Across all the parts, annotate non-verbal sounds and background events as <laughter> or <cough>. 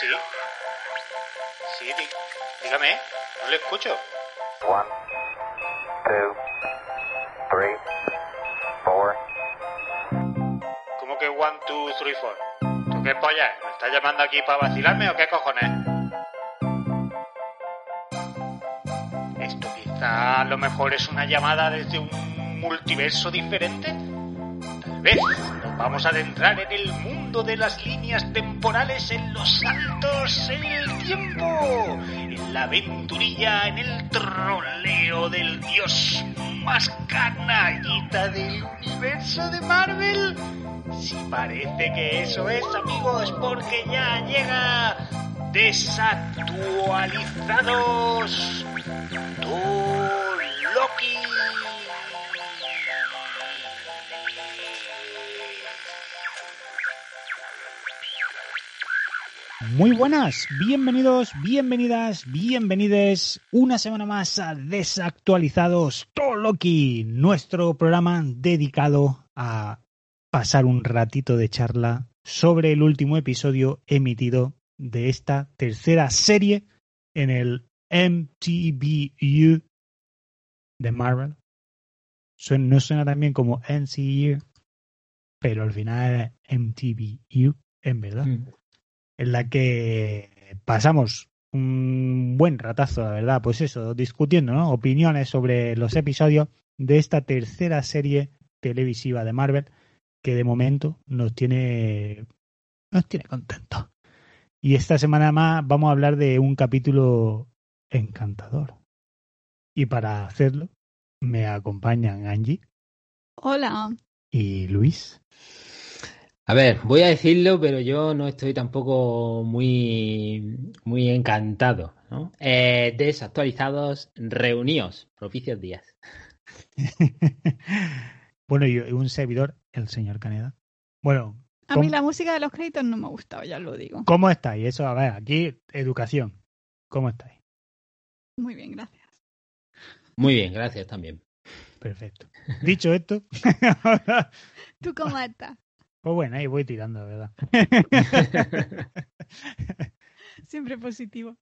Sí. Sí, di- dígame, no le escucho. One, two, three, four. ¿Cómo que one, two, three, four? ¿Tú qué polla? ¿Me estás llamando aquí para vacilarme o qué cojones? ¿Esto quizá a lo mejor es una llamada desde un multiverso diferente? Tal vez vamos a adentrar en el mundo de las líneas temporales, en los saltos en el tiempo, en la aventurilla, en el troleo del dios más canallita del universo de Marvel. Si parece que eso es, amigos, porque ya llega desactualizados. Tu Loki. Muy buenas, bienvenidos, bienvenidas, bienvenides una semana más a Desactualizados Toloki, nuestro programa dedicado a pasar un ratito de charla sobre el último episodio emitido de esta tercera serie en el MTVU de Marvel. No suena también como NCU, pero al final es MTVU, en verdad en la que pasamos un buen ratazo, la verdad, pues eso, discutiendo, ¿no? Opiniones sobre los episodios de esta tercera serie televisiva de Marvel que de momento nos tiene nos tiene contentos. Y esta semana más vamos a hablar de un capítulo encantador. Y para hacerlo me acompañan Angie Hola. y Luis. A ver, voy a decirlo, pero yo no estoy tampoco muy, muy encantado. ¿no? Eh, desactualizados, reuníos, propicios días. <laughs> bueno, y un servidor, el señor Caneda. Bueno, A mí la música de los créditos no me ha gustado, ya lo digo. ¿Cómo estáis? Eso, a ver, aquí, educación. ¿Cómo estáis? Muy bien, gracias. Muy bien, gracias también. Perfecto. Dicho esto, <laughs> ¿Tú cómo estás? Pues bueno, ahí voy tirando, ¿verdad? <laughs> Siempre positivo.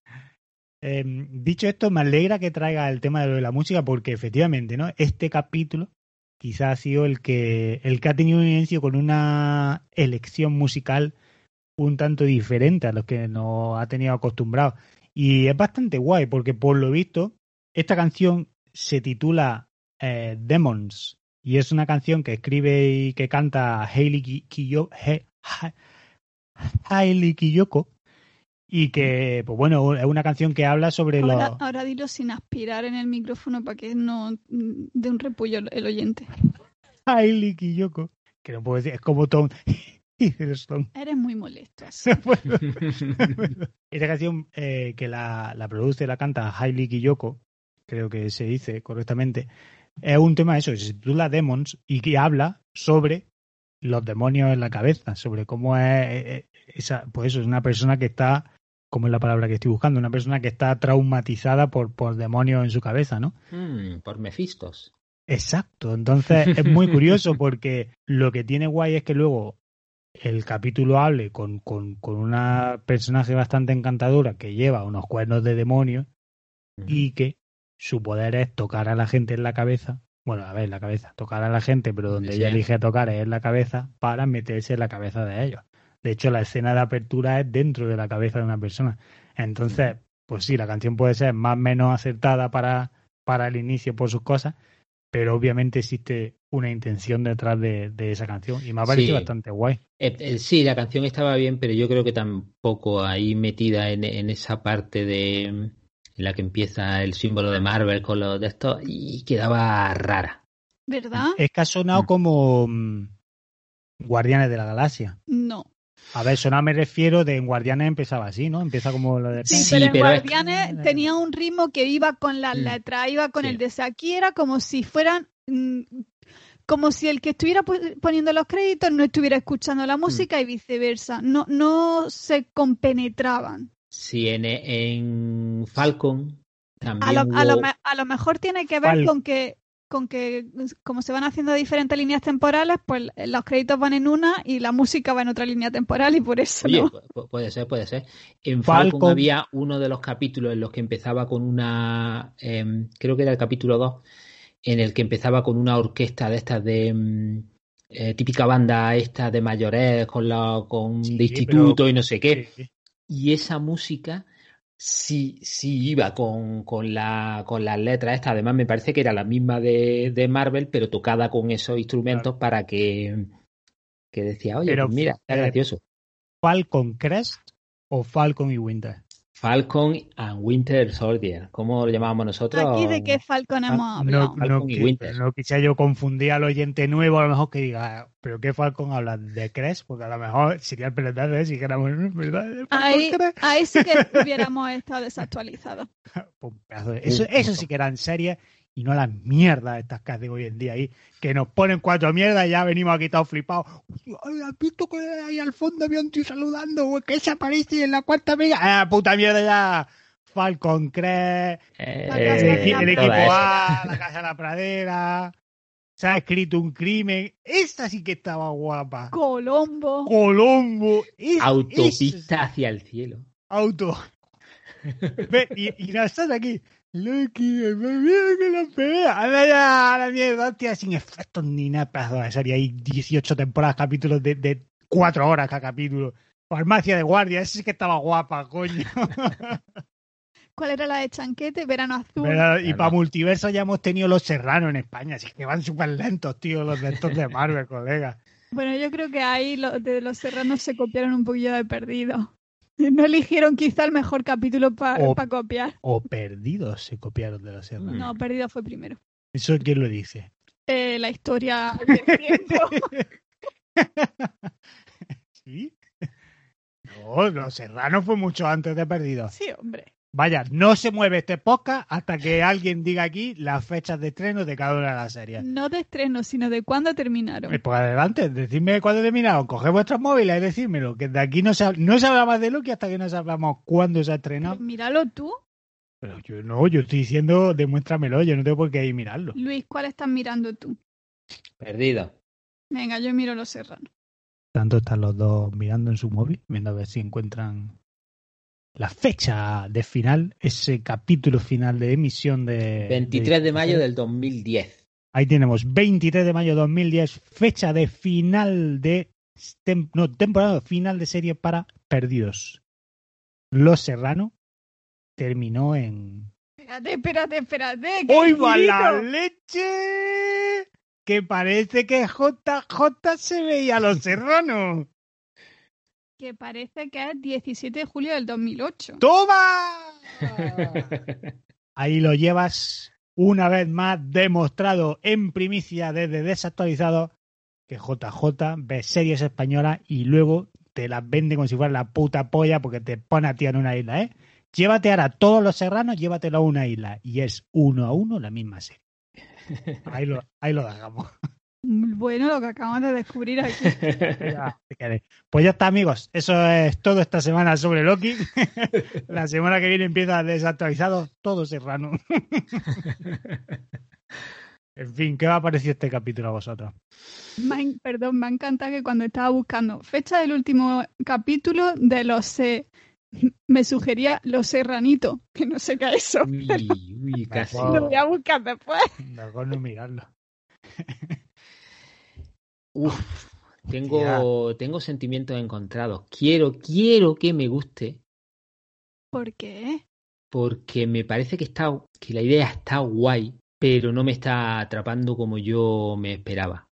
Eh, dicho esto, me alegra que traiga el tema de lo de la música porque efectivamente, ¿no? Este capítulo quizás ha sido el que, el que ha tenido un inicio con una elección musical un tanto diferente a los que nos ha tenido acostumbrados. Y es bastante guay porque por lo visto esta canción se titula eh, Demons y es una canción que escribe y que canta Hailey Ki- Kiyo- He- Ha- Hailey Kiyoko y que, pues bueno, es una canción que habla sobre Ahora, los... ahora dilo sin aspirar en el micrófono para que no mm, dé un repullo el oyente. Hailey Kiyoko, que no puedo decir, es como Tom <laughs> Hiddleston. Eres muy molesto. <laughs> así. <laughs> Esta canción eh, que la, la produce, la canta Hailey Kiyoko, creo que se dice correctamente, es un tema eso, se titula Demons y que habla sobre los demonios en la cabeza, sobre cómo es eh, eh, esa, pues eso, es una persona que está, como es la palabra que estoy buscando, una persona que está traumatizada por, por demonios en su cabeza, ¿no? Mm, por Mefistos. Exacto, entonces es muy curioso <laughs> porque lo que tiene guay es que luego el capítulo hable con, con, con una personaje bastante encantadora que lleva unos cuernos de demonio y que su poder es tocar a la gente en la cabeza. Bueno, a ver, en la cabeza, tocar a la gente, pero donde ella elige tocar es en la cabeza para meterse en la cabeza de ellos. De hecho, la escena de apertura es dentro de la cabeza de una persona. Entonces, pues sí, la canción puede ser más o menos acertada para, para el inicio por sus cosas, pero obviamente existe una intención detrás de, de esa canción y me ha parecido Sí. bastante guay. Eh, eh, sí, la canción estaba bien, pero yo creo que tampoco ahí metida en, en esa parte de mm, en la que empieza el símbolo de Marvel con los de estos y quedaba rara. ¿Verdad? Es que ha sonado Mm. como mm, Guardianes de la Galaxia. No. A ver, sonado me refiero de en Guardianes empezaba así, ¿no? Empieza como lo de... Sí, Sí, pero en pero es- Guardianes tenía un ritmo que iba con las Mm. letras, iba con Sí. el de aquí, era como si fueran mm, como si el que estuviera poniendo los créditos no estuviera escuchando la música y viceversa. No, no se compenetraban. Sí, en, en Falcon A también a, lo, hubo- me- a lo mejor tiene que ver Fal- con que con que como se van haciendo diferentes líneas temporales, pues los créditos van en una y la música va en otra línea temporal y por eso Oye, no. pu- pu- puede ser, puede ser. En Falcon. Falcon había uno de los capítulos en los que empezaba con una, em, creo que era el capítulo 2, en el que empezaba con una orquesta de estas de em, eh, típica banda esta de mayores con la, con Sí, de instituto pero- y no sé qué. Sí, sí. Y esa música sí, sí iba con, con la, con las letras estas. Además, me parece que era la misma de, de Marvel, pero tocada con esos instrumentos para que, que decía, oye, Pero, pues mira, está eh, gracioso. ¿Falcon Crest o Falcon y Winter? Falcon and Winter Soldier, ¿cómo lo llamábamos nosotros? Aquí de qué Falcon hemos Ah, hablado. no, Falcon no, Winter. no quisiera yo confundir al oyente nuevo, a lo mejor que diga, ¿pero qué Falcon habla? ¿De Crest? Porque a lo mejor sería el pelotazo, ¿eh? si dijéramos, ¿verdad? ¿De Falcon Ahí, ahí sí que <laughs> hubiéramos estado desactualizados. <laughs> Eso, eso sí que eran series y no las mierdas estas que hacen hoy en día ahí, que nos ponen cuatro mierdas y ya venimos aquí todos flipados. Ay, ¿Has visto que ahí al fondo había un tío saludando? que se aparece en la cuarta mega? ¡Ah, puta mierda ya! Falcon Crest, Eh, el, de la el equipo A, la casa de la pradera, se ha escrito un crimen. Esta sí que estaba guapa. Colombo. Colombo. es-. Autopista es- hacia el cielo. auto. <laughs> Ve, y, y no estás aquí. Loki, mira que la pelea. Anda ya, a la mierda, hostia, sin efectos ni nada. Pedazo de serie. Hay 18 temporadas, capítulos de, de 4 horas cada capítulo. Farmacia de guardia, esa sí que estaba guapa, coño. <laughs> ¿Cuál era la de Chanquete? Verano Azul. Y Claro. para multiverso ya hemos tenido los serranos en España, así que van súper lentos, tío, los de estos de Marvel, <laughs> colega. Bueno, yo creo que ahí los de los serranos se copiaron un poquillo de perdido. <laughs> No eligieron quizá el mejor capítulo para copiar. O perdidos se copiaron de los serranos. No, perdido fue primero. ¿Eso quién lo dice? Eh, la historia <laughs> del tiempo. <laughs> ¿Sí? No, los serranos fue mucho antes de perdidos. Sí, hombre. Vaya, no se mueve este podcast hasta que alguien diga aquí las fechas de estreno de cada una de las series. No de estreno, sino de cuándo terminaron. Eh, Pues adelante, decidme cuándo terminaron. Coged vuestros móviles y decídmelo. Que de aquí no se, no se habla más de Loki hasta que no sepamos cuándo se ha estrenado. Pues míralo tú. Pero yo no, yo estoy diciendo, demuéstramelo, yo no tengo por qué ir mirarlo. Luis, ¿cuál estás mirando tú? Perdido. Venga, yo miro los serranos. Tanto están los dos mirando en su móvil, viendo a ver si encuentran la fecha de final, ese capítulo final de emisión de... 23 de mayo del 2010. Ahí tenemos 23 de mayo de 2010, fecha de final de... tem- no, temporada final de serie para Perdidos. Los Serrano terminó en... Espérate, espérate, espérate. que ¡Hoy va la leche! Que parece que JJ se veía a los serranos. Que parece que es 17 de julio del 2008. ¡Toma! <laughs> Ahí lo llevas una vez más demostrado en primicia desde desactualizado que JJ ve series españolas y luego te las vende como si fuera la puta polla porque te pone a ti en una isla, ¿eh? Llévate ahora todos los serranos, llévatelo a una isla y es uno a uno la misma serie. Ahí lo, ahí lo dejamos. Bueno, lo que acabamos de descubrir aquí. <laughs> Ya. Pues ya está, amigos. Eso es todo esta semana sobre Loki. <laughs> La semana que viene empieza desactualizado todo serrano. <laughs> En fin, ¿qué va a parecer este capítulo a vosotros? Me perdón, me ha encantado que cuando estaba buscando fecha del último capítulo de los eh, me sugería los serranitos, que no sé qué es eso. Uy, uy, casi. Lo voy a buscar después. Mejor no mirarlo. Uf, tengo, tengo sentimientos encontrados. Quiero, quiero que me guste ¿Por qué? porque me parece que está, que la idea está guay, pero no me está atrapando como yo me esperaba.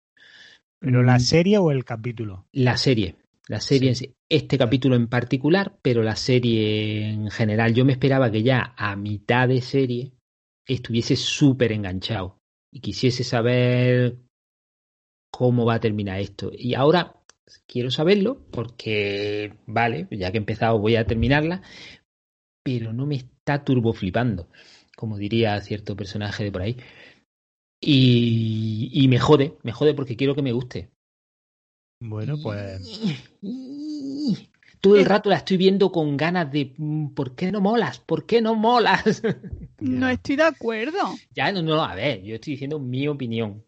¿Pero la Mm, serie o el capítulo? La serie, la serie, sí. este capítulo en particular, pero la serie en general. Yo me esperaba que ya a mitad de serie estuviese súper enganchado y quisiese saber cómo va a terminar esto. Y ahora quiero saberlo porque, vale, ya que he empezado voy a terminarla, pero no me está turbo flipando, como diría cierto personaje de por ahí. Y, y me jode, me jode porque quiero que me guste. Bueno, pues Todo el rato la estoy viendo con ganas de mm, ¿por qué no molas? ¿Por qué no molas? <laughs> No estoy de acuerdo. Ya, no, no, a ver, yo estoy diciendo mi opinión.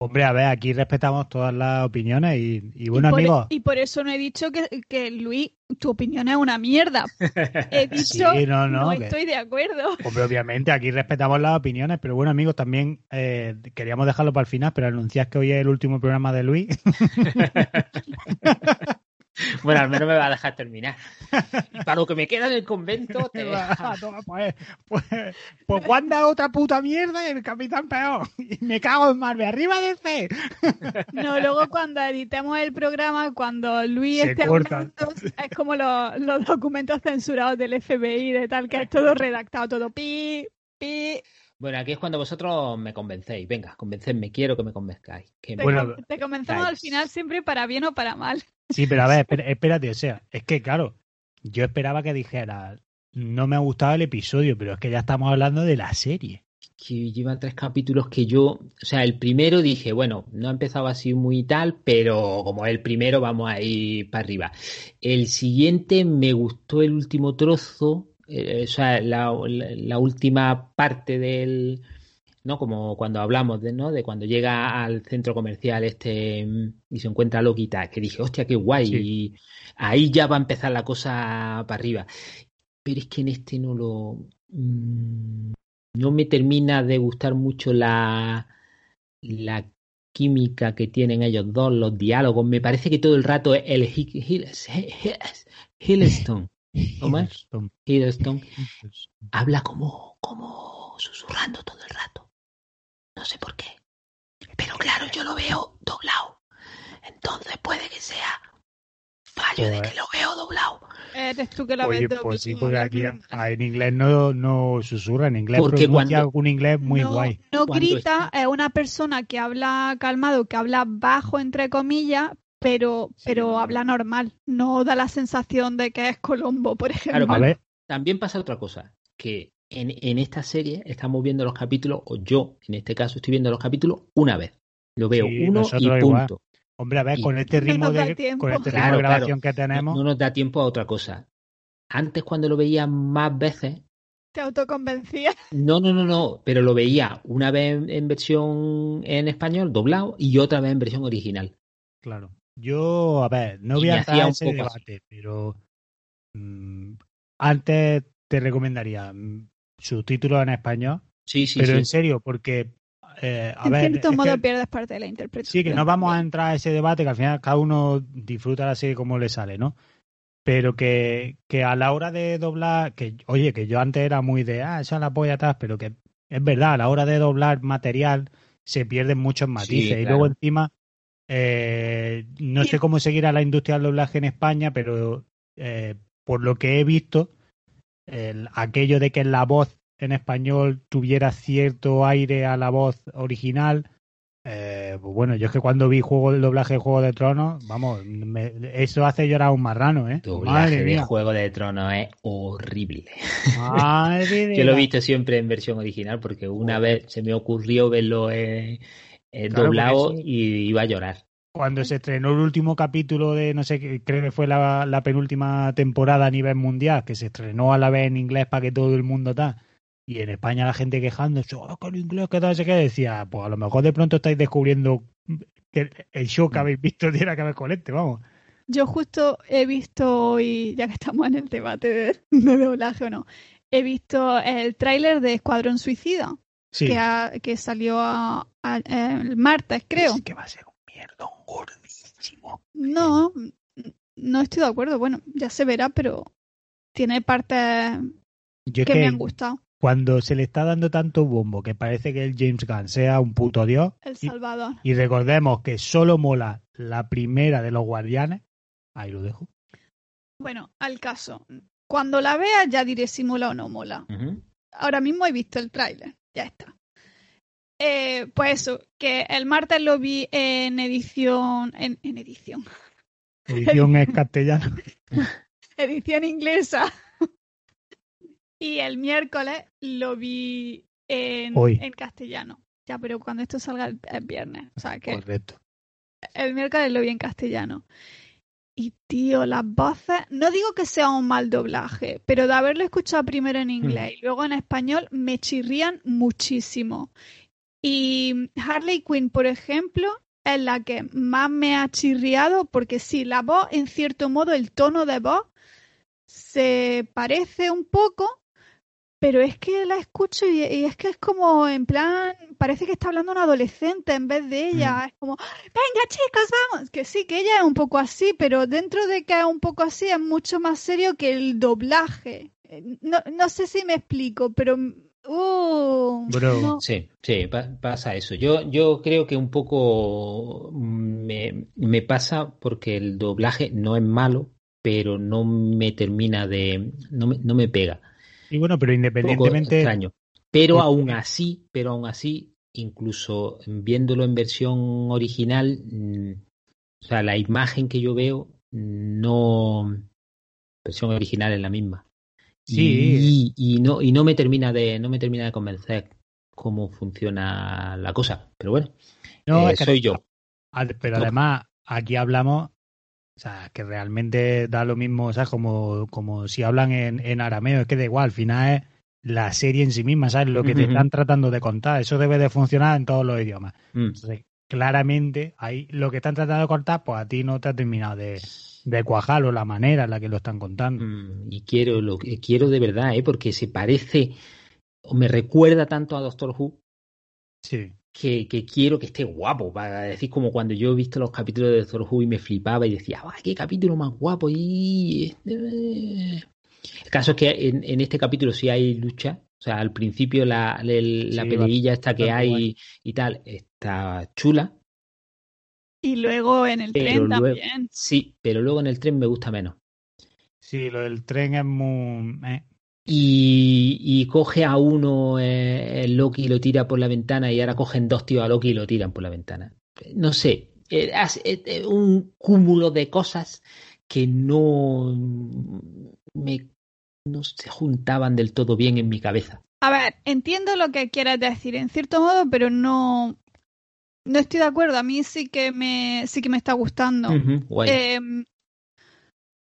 Hombre, a ver, aquí respetamos todas las opiniones y, y bueno, y, por, amigos. y por eso no he dicho que, que, Luis, tu opinión es una mierda. He <laughs> dicho, Sí, no, no, no, que- estoy de acuerdo. Hombre, obviamente aquí respetamos las opiniones, pero bueno, amigos, también eh, queríamos dejarlo para el final, pero anunciar que hoy es el último programa de Luis. <laughs> <laughs> Bueno, al menos me va a dejar terminar. Y para lo que me queda en el convento, te... <laughs> Ah, toma, pues, pues, pues Wanda otra puta mierda y el capitán peor. Y me cago en Marvel. Arriba de C. <laughs> No, luego cuando editemos el programa, cuando Luis Se esté hablando, es como los, los documentos censurados del FBI, de tal, que es todo redactado, todo pi, pi. Bueno, aquí es cuando vosotros me convencéis. Venga, convencedme, quiero que me convenzcáis. Que Te, Bueno, te comenzamos Guys. al final siempre para bien o para mal. Sí, pero a ver, <laughs> espera- espérate, o sea, es que claro, yo esperaba que dijera, no me ha gustado el episodio, pero es que ya estamos hablando de la serie. que lleva tres capítulos que yo, o sea, el primero dije, bueno, no ha empezado así muy tal, pero como es el primero vamos a ir para arriba. El siguiente me gustó el último trozo, eh, o sea, la, la- la última parte del, ¿no? Como cuando hablamos de, ¿no? De cuando llega al centro comercial este mm, y se encuentra tal, que dije, hostia, qué guay, Sí. y ahí ya va a empezar la cosa para arriba. Pero es que en este no lo... mm, no me termina de gustar mucho la, la química que tienen ellos dos, los diálogos. Me parece que todo el rato es el Hi- Hi- Hiddleston, ¿cómo es? Hiddleston habla como, como susurrando todo el rato. No sé por qué. Pero claro, yo lo veo doblado. Entonces puede que sea fallo de que lo veo doblado. Eres tú que la Oye, ves pues sí, porque aquí ah, en inglés no, no susurra, en inglés Porque pronuncia cuando- un inglés muy no, guay. No grita, es una persona que habla calmado, que habla bajo, entre comillas, pero, pero habla normal. No da la sensación de que es Colombo, por ejemplo. Claro, También pasa otra cosa, que en, en esta serie estamos viendo los capítulos, o yo en este caso estoy viendo los capítulos una vez. Lo veo Sí, uno y igual. punto. hombre, a ver, Y- con este No ritmo de, con este ritmo Claro, de claro. grabación que No, tenemos, no nos da tiempo a otra cosa. Antes cuando lo veía más veces, Te autoconvencía. <laughs> no, no, no, no, pero lo veía una vez en, en versión en español, doblado, y otra vez en versión original. claro. Yo, a ver, no voy a entrar en ese debate, pero mm, antes te recomendaría mm, subtítulos en español, Sí, sí, pero sí. en serio, porque, eh, a en ver, cierto modo que- pierdes parte de la interpretación. Sí, que no vamos a entrar a ese debate, que al final cada uno disfruta la serie como le sale, ¿no? Pero que, que a la hora de doblar, que oye, que yo antes era muy de, ah, esa es la polla atrás, pero que es verdad, a la hora de doblar material se pierden muchos matices. Y claro. luego encima, eh, no sé cómo seguirá la industria del doblaje en España, pero eh, por lo que he visto, el- aquello de que la voz en español tuviera cierto aire a la voz original, eh, pues bueno, yo es que cuando vi juego el doblaje de Juego de Tronos, vamos, me- eso hace llorar a un marrano, ¿eh? Doblaje Madre de mía. Juego de Tronos es horrible. Madre <laughs> Yo lo he visto siempre en versión original porque una vez se me ocurrió verlo eh, eh, Claro, doblado y iba a llorar. Cuando se estrenó el último capítulo de, no sé, qué, creo que fue la, la penúltima temporada a nivel mundial, que se estrenó a la vez en inglés para que todo el mundo tal. Y en España la gente quejándose, oh, que el inglés, que tal, sé qué, decía, pues a lo mejor de pronto estáis descubriendo que el- el show que habéis visto <laughs> tiene que ver con este, vamos. Yo justo he visto hoy, ya que estamos en el debate de, <laughs> de doblaje o no, he visto el tráiler de Escuadrón Suicida, Sí. que, que salió a- a- el martes, creo. Es que va a ser un mierdón gordísimo. No, no estoy de acuerdo. Bueno, ya se verá, pero tiene partes que que me han gustado. cuando se le está dando tanto bombo que parece que el James Gunn sea un puto dios, El y, Salvador. y recordemos que solo mola la primera de los guardianes, ahí lo dejo. Bueno, al caso. Cuando la vea ya diré si mola o no mola. Ahora mismo he visto el tráiler. Ya está. Eh, pues eso, que el martes lo vi en edición. En, en edición. Edición <laughs> es castellano. Edición inglesa. y el miércoles lo vi en, Hoy. en castellano. Ya, pero cuando esto salga el, el viernes. O sea que Correcto. el miércoles lo vi en castellano. Y tío, las voces, no digo que sea un mal doblaje, pero de haberlo escuchado primero en inglés y luego en español, me chirrían muchísimo. Y Harley Quinn, por ejemplo, es la que más me ha chirriado porque sí, la voz, en cierto modo, el tono de voz se parece un poco, pero es que la escucho y, y es que es como en plan, parece que está hablando un adolescente en vez de ella. Es como, venga chicos, vamos. Que sí, que ella es un poco así, pero dentro de que es un poco así es mucho más serio que el doblaje. Eh, No, no sé si me explico, pero... Uh, Bro. no. Sí, sí, pa- pasa eso. Yo, yo creo que un poco me, me pasa porque el doblaje no es malo, pero no me termina de, no me, no me pega. Y bueno, pero independientemente, extraño. Pero Porque- aún así, pero aún así, incluso viéndolo en versión original, mm, o sea, la imagen que yo veo, no, versión original es la misma. Sí. Y, y no, y no me termina de, no me termina de convencer cómo funciona la cosa. Pero bueno, no, eh, es que- soy yo. Pero además aquí hablamos, o sea, que realmente da lo mismo, o sea, como, como si hablan en, en arameo, es que da igual, al final es la serie en sí misma, ¿sabes? Lo que te están tratando de contar, eso debe de funcionar en todos los idiomas. Mm. Entonces, claramente, ahí lo que están tratando de contar, pues a ti no te ha terminado de, de cuajar o la manera en la que lo están contando. Mm, Y quiero lo quiero de verdad, ¿eh? porque se parece o me recuerda tanto a Doctor Who Sí. Que, que quiero que esté guapo. Para decir, como cuando yo he visto los capítulos de Doctor Who y me flipaba y decía, ¡ay, qué capítulo más guapo! Y... eh". El caso es que en, en este capítulo sí hay lucha. O sea, al principio la, el- la Sí, peleilla esta que hay guay. y tal está chula. Y luego en el Pero tren luego- también. Sí, pero luego en el tren me gusta menos. Sí, lo del tren es muy... eh. Y, y coge a uno eh, Loki y lo tira por la ventana y ahora cogen dos tíos a Loki y lo tiran por la ventana. No sé, hace- eh, eh, un cúmulo de cosas que no me no se juntaban del todo bien en mi cabeza. A ver, entiendo lo que quieres decir en cierto modo, pero no, no estoy de acuerdo. A mí sí que me, sí que me está gustando. Em,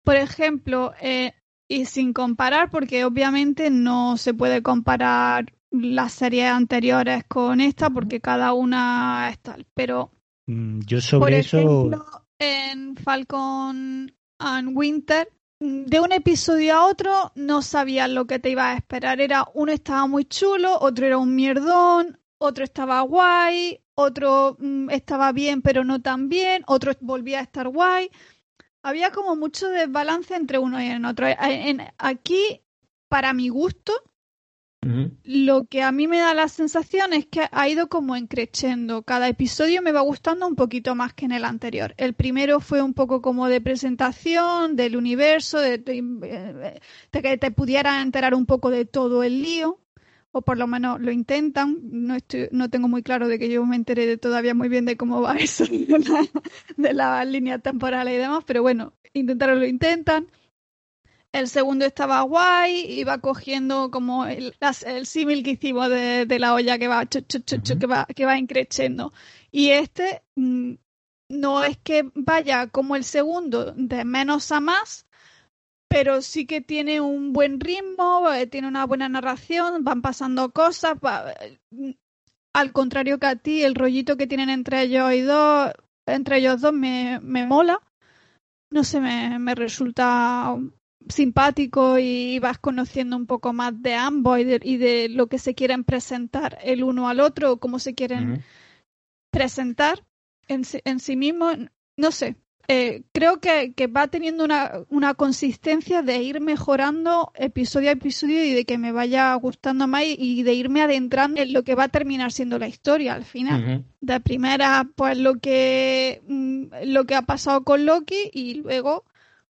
por ejemplo, eh, y sin comparar, porque obviamente no se puede comparar las series anteriores con esta, porque cada una es tal. Pero, Mm, Yo por sobre eso... ejemplo, en Falcon and Winter, de un episodio a otro no sabías lo que te iba a esperar. Era uno estaba muy chulo, otro era un mierdón, otro estaba guay, otro mm, estaba bien pero no tan bien, otro volvía a estar guay. Había como mucho desbalance entre uno y en otro. En- en- aquí, para mi gusto, lo que a mí me da la sensación es que ha ido como encrechendo. Cada episodio me va gustando un poquito más que en el anterior. El primero fue un poco como de presentación del universo, de, de- de que te pudieras enterar un poco de todo el lío, o por lo menos lo intentan. No, estoy, no tengo muy claro de que yo me enteré de todavía muy bien de cómo va <laughs> eso de la, de las líneas temporales y demás, pero bueno, intentaron lo intentan. El segundo estaba guay, iba cogiendo como el, las- el símil que hicimos de, de la olla que va, chu, chu, chu, que va, que va increciendo. Y este mm, no es que vaya como el segundo, de menos a más, pero sí que tiene un buen ritmo, eh, tiene una buena narración, van pasando cosas. va- mm, al contrario que a ti, el rollito que tienen entre ellos y dos, entre ellos dos me, me mola. No sé, me, me resulta simpático y vas conociendo un poco más de ambos y de, y de lo que se quieren presentar el uno al otro, o cómo se quieren presentar en, sí- en sí mismo. No sé, eh, creo que, que va teniendo una, una consistencia de ir mejorando episodio a episodio y de que me vaya gustando más y, y de irme adentrando en lo que va a terminar siendo la historia al final. De primera pues lo que mm, lo que ha pasado con Loki y luego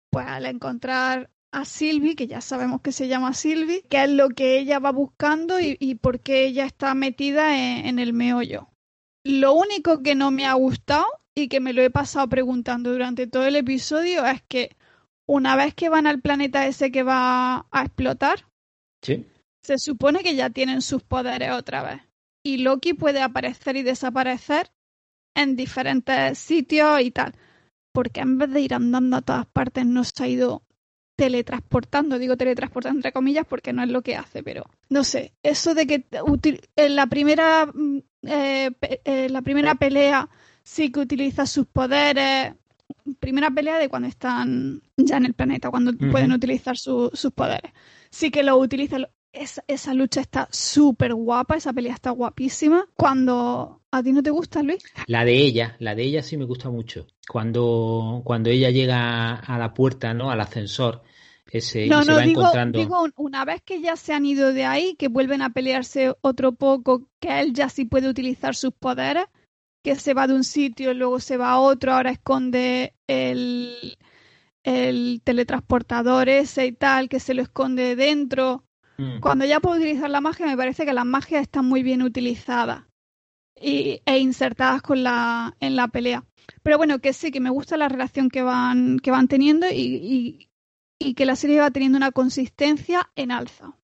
pues al encontrar a Sylvie que ya sabemos que se llama Sylvie qué es lo que ella va buscando y, y por qué ella está metida en, en el meollo. Lo único que no me ha gustado y que me lo he pasado preguntando durante todo el episodio es que una vez que van al planeta ese que va a explotar Sí. se supone que ya tienen sus poderes otra vez. Y Loki puede aparecer y desaparecer en diferentes sitios y tal. por qué en vez de ir andando a todas partes no se ha ido teletransportando, digo teletransportando entre comillas porque no es lo que hace, pero no sé, eso de que en la primera mm, eh, eh, la primera pelea sí que utiliza sus poderes, primera pelea de cuando están ya en el planeta, cuando pueden utilizar sus poderes, sí que lo utiliza, esa, esa lucha está súper guapa, esa pelea está guapísima. Cuando a ti no te gusta, Luis. La de ella, la de ella sí me gusta mucho. Cuando, cuando ella llega a la puerta, ¿no? Al ascensor. Ese, no, y se no, va digo, encontrando. digo, una vez que ya se han ido de ahí, que vuelven a pelearse otro poco, que él ya sí puede utilizar sus poderes, que se va de un sitio, luego se va a otro, ahora esconde el, el teletransportador ese y tal, que se lo esconde dentro. Mm. Cuando ya puedo utilizar la magia, me parece que las magias están muy bien utilizadas y, e insertadas con la, en la pelea. Pero bueno, que sí, que me gusta la relación que van, que van teniendo y, y, y que la serie va teniendo una consistencia en alza.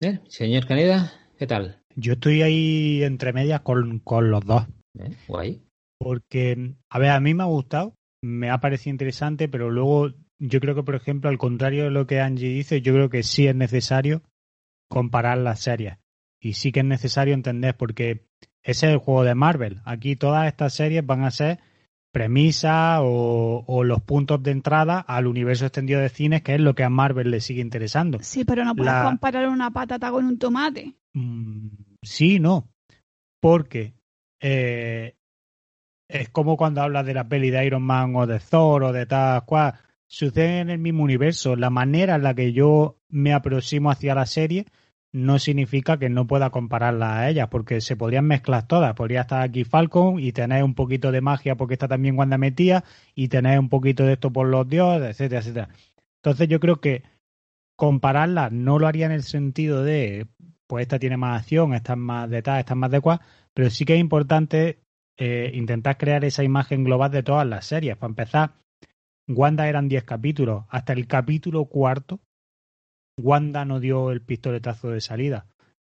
Bien, Señor Caneda, ¿qué tal? Yo estoy ahí entre medias con, con los dos. ¿Eh? Guay. Porque, a ver, a mí me ha gustado, me ha parecido interesante, pero luego yo creo que, por ejemplo, al contrario de lo que Angie dice, yo creo que sí es necesario comparar las series. Y sí que es necesario entender, porque ese es el juego de Marvel. Aquí todas estas series van a ser premisas o, o los puntos de entrada al universo extendido de cines, que es lo que a Marvel le sigue interesando. Sí, pero no puedes La- comparar una patata con un tomate. Mm, sí, no. Porque eh, es como cuando hablas de la peli de Iron Man o de Thor o de tal cual. Sucede en el mismo universo. La manera en la que yo me aproximo hacia la serie no significa que no pueda compararla a ellas, porque se podrían mezclar todas. Podría estar aquí Falcon y tener un poquito de magia porque está también Wanda metía y tener un poquito de esto por los dioses, etcétera, etcétera. Entonces yo creo que compararlas no lo haría en el sentido de pues esta tiene más acción, esta es más de tal, esta es más de cual, pero sí que es importante eh, intentar crear esa imagen global de todas las series. Para empezar, Wanda eran 10 capítulos. Hasta el capítulo cuarto, Wanda no dio el pistoletazo de salida.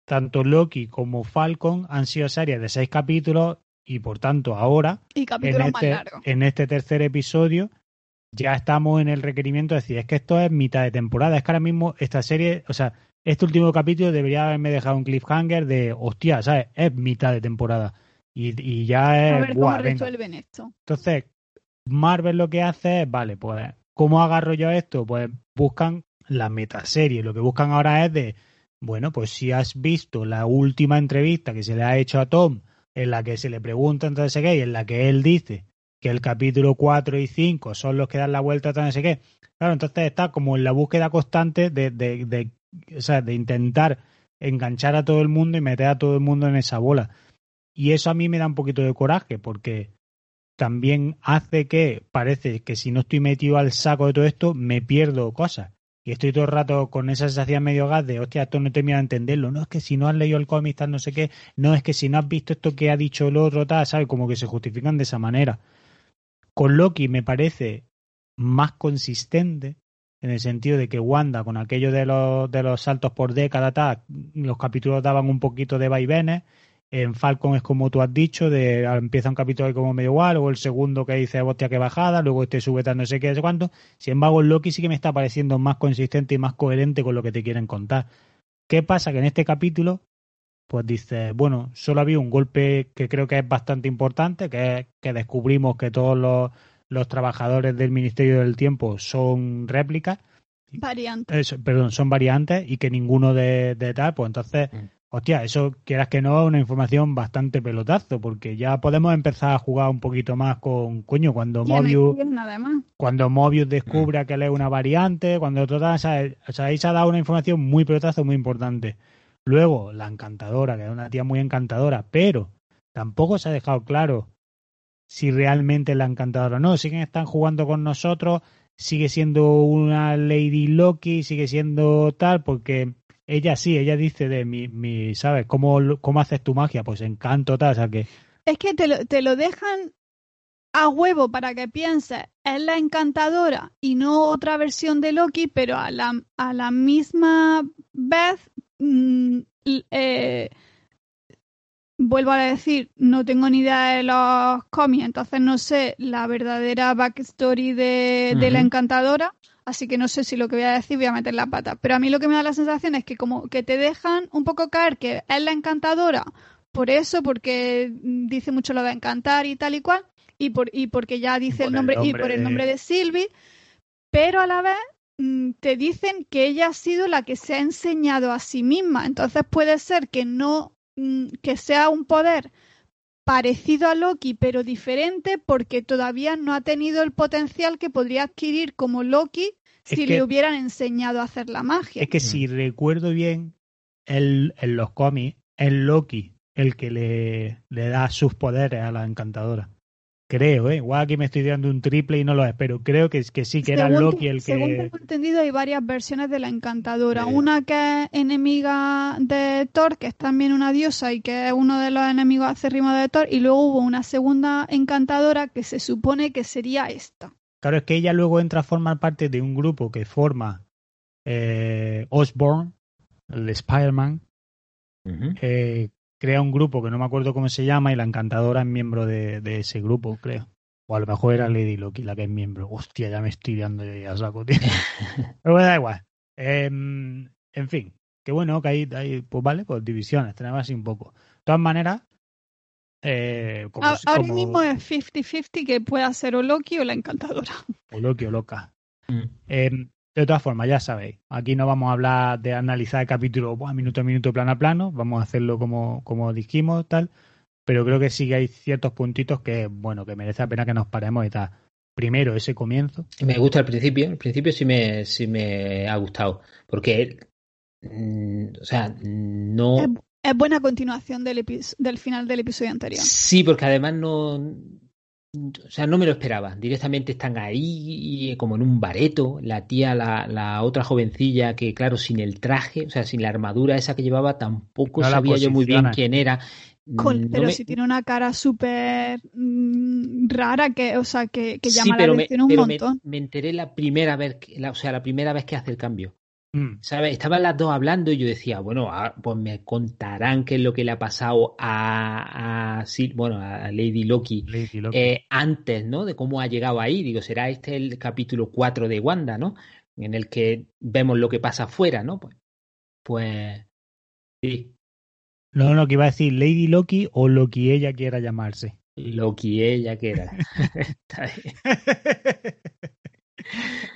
Tanto Loki como Falcon han sido series de 6 capítulos y por tanto ahora, Y en este, en este tercer episodio, ya estamos en el requerimiento de decir, es que esto es mitad de temporada. Es que ahora mismo esta serie, o sea, este último capítulo debería haberme dejado un cliffhanger de, hostia, ¿sabes? Es mitad de temporada. Y, y ya es... A ver cómo venga. resuelven esto. Entonces, Marvel lo que hace es, vale, pues, ¿cómo agarro yo esto? Pues buscan la metaserie. Lo que buscan ahora es de, bueno, pues si has visto la última entrevista que se le ha hecho a Tom, en la que se le pregunta entonces qué, y en la que él dice que el capítulo 4 y 5 son los que dan la vuelta a no sé qué. Claro, entonces está como en la búsqueda constante de, de, de, o sea, de intentar enganchar a todo el mundo y meter a todo el mundo en esa bola. Y eso a mí me da un poquito de coraje porque también hace que parece que si no estoy metido al saco de todo esto, me pierdo cosas. Y estoy todo el rato con esa sensación medio gas de, hostia, esto no termino de entenderlo. No es que si no has leído el cómic, tal, no sé qué. No es que si no has visto esto que ha dicho el otro, tal, ¿sabes? Como que se justifican de esa manera. Con Loki me parece más consistente en el sentido de que Wanda, con aquello de los, de los saltos por década, tal, los capítulos daban un poquito de vaivenes. En Falcon es como tú has dicho, de empieza un capítulo ahí como medio igual, luego el segundo que dice hostia que bajada, luego este sube tal no sé qué, no sé cuánto. Sin embargo, Loki sí que me está pareciendo más consistente y más coherente con lo que te quieren contar. ¿Qué pasa? Que en este capítulo, pues dice, bueno, solo había un golpe que creo que es bastante importante, que es que descubrimos que todos los, los trabajadores del Ministerio del Tiempo son réplicas, Variante. eso, perdón, son variantes y que ninguno de, de tal, pues entonces, Mm. hostia, eso quieras que no es una información bastante pelotazo, porque ya podemos empezar a jugar un poquito más con, coño, cuando Mobius, cuando Mobius descubre que él es una variante, cuando o sea, o sea, ahí se ha dado una información muy pelotazo, muy importante. Luego, la encantadora, que es una tía muy encantadora, pero tampoco se ha dejado claro si realmente la encantadora o no. Siguen están jugando con nosotros, sigue siendo una Lady Loki, sigue siendo tal, porque ella sí, ella dice de mi, mi ¿sabes? ¿Cómo, ¿Cómo haces tu magia? Pues encanto, tal, o sea que Es que te lo, te lo dejan a huevo para que pienses es la encantadora y no otra versión de Loki, pero a la, a la misma vez mm, eh, vuelvo a decir, no tengo ni idea de los cómics, entonces no sé la verdadera backstory de, de la encantadora, así que no sé si lo que voy a decir voy a meter la pata. Pero a mí lo que me da la sensación es que como que te dejan un poco caer que es la encantadora por eso, porque dice mucho lo de encantar y tal y cual, y, por, y porque ya dice por el el nombre, y nombre por el nombre de Sylvie, pero a la vez mm, te dicen que ella ha sido la que se ha enseñado a sí misma. Entonces puede ser que no, que sea un poder parecido a Loki, pero diferente, porque todavía no ha tenido el potencial que podría adquirir como Loki Es si que- le hubieran enseñado a hacer la magia. Es que si recuerdo bien, el, en los cómics, es Loki el que le, le da sus poderes a la encantadora. Creo, ¿eh? Igual aquí me estoy dando un triple y no lo es, pero creo que, que sí, que era Según- Loki el Según que... tengo entendido, hay varias versiones de la encantadora. Una que es enemiga de Thor, que es también una diosa y que es uno de los enemigos acérrimos de Thor. Y luego hubo una segunda encantadora que se supone que sería esta. Claro, es que ella luego entra a formar parte de un grupo que forma eh, Osborn, el de Spider-Man, eh, crea un grupo que no me acuerdo cómo se llama y la encantadora es miembro de, de ese grupo, creo. O a lo mejor era Lady Loki la que es miembro. Hostia, ya me estoy dando ya a saco, tío. <laughs> Pero bueno, da igual. Em, en fin, que bueno, que hay, hay, pues vale, pues divisiones, tenemos así un poco. De todas maneras, eh, como, Ahora como- mismo es 50-50 que pueda ser o Loki o la encantadora. o Loki o loca. Mm. Em, de todas formas, ya sabéis, aquí no vamos a hablar de analizar el capítulo buah, minuto a minuto, plano a plano, vamos a hacerlo como, como dijimos, tal, pero creo que sí que hay ciertos puntitos que, bueno, que merece la pena que nos paremos y tal. Primero, ese comienzo. Me gusta el principio, el principio sí me, sí me ha gustado, porque, mm, o sea, no... Es, es buena continuación del, epi- del final del episodio anterior. Sí, porque además no, o sea, no me lo esperaba. Directamente están ahí como en un bareto, la tía, la, la otra jovencilla que, claro, sin el traje, o sea, sin la armadura esa que llevaba, tampoco No sabía yo muy bien quién era. Con- No pero me- si tiene una cara súper mm, rara que, o sea, que, que Sí, llama pero la me, atención un pero me- montón. me enteré la primera vez, que- la- o sea, la primera vez que hace el cambio. Mm. ¿Sabes? Estaban las dos hablando y yo decía, bueno, ah, pues me contarán qué es lo que le ha pasado a, a Sil- bueno, a Lady Loki Lady Loki. eh, antes, ¿no? De cómo ha llegado ahí. Digo, será este el capítulo 4 de Wanda, ¿no? En el que vemos lo que pasa afuera, ¿no? Pues, pues sí, No, no, que iba a decir Lady Loki o Loki ella quiera llamarse. Ella que era. <laughs> <laughs> Está bien. <laughs>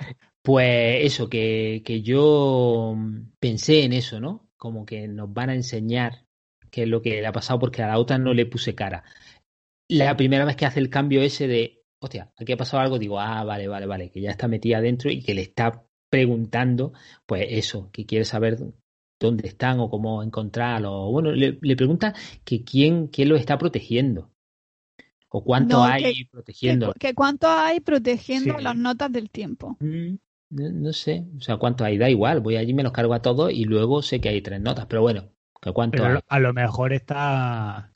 Pues eso, que, que yo pensé en eso, ¿no? Como que nos van a enseñar qué es lo que le ha pasado porque a la otra no le puse cara. La primera vez que hace el cambio ese de, hostia, aquí ha pasado algo, digo, ah, vale, vale, vale, que ya está metida adentro y que le está preguntando, pues eso, que quiere saber dónde están o cómo encontrarlo. Bueno, le, le pregunta que quién, quién lo está protegiendo. O cuánto No, hay que- protegiendo. que cuánto hay protegiendo Sí. las notas del tiempo. Mm, No, no sé, o sea, cuánto hay, da igual, voy allí, me los cargo a todos y luego sé que hay tres notas, pero bueno, que cuánto Pero hay. a lo mejor está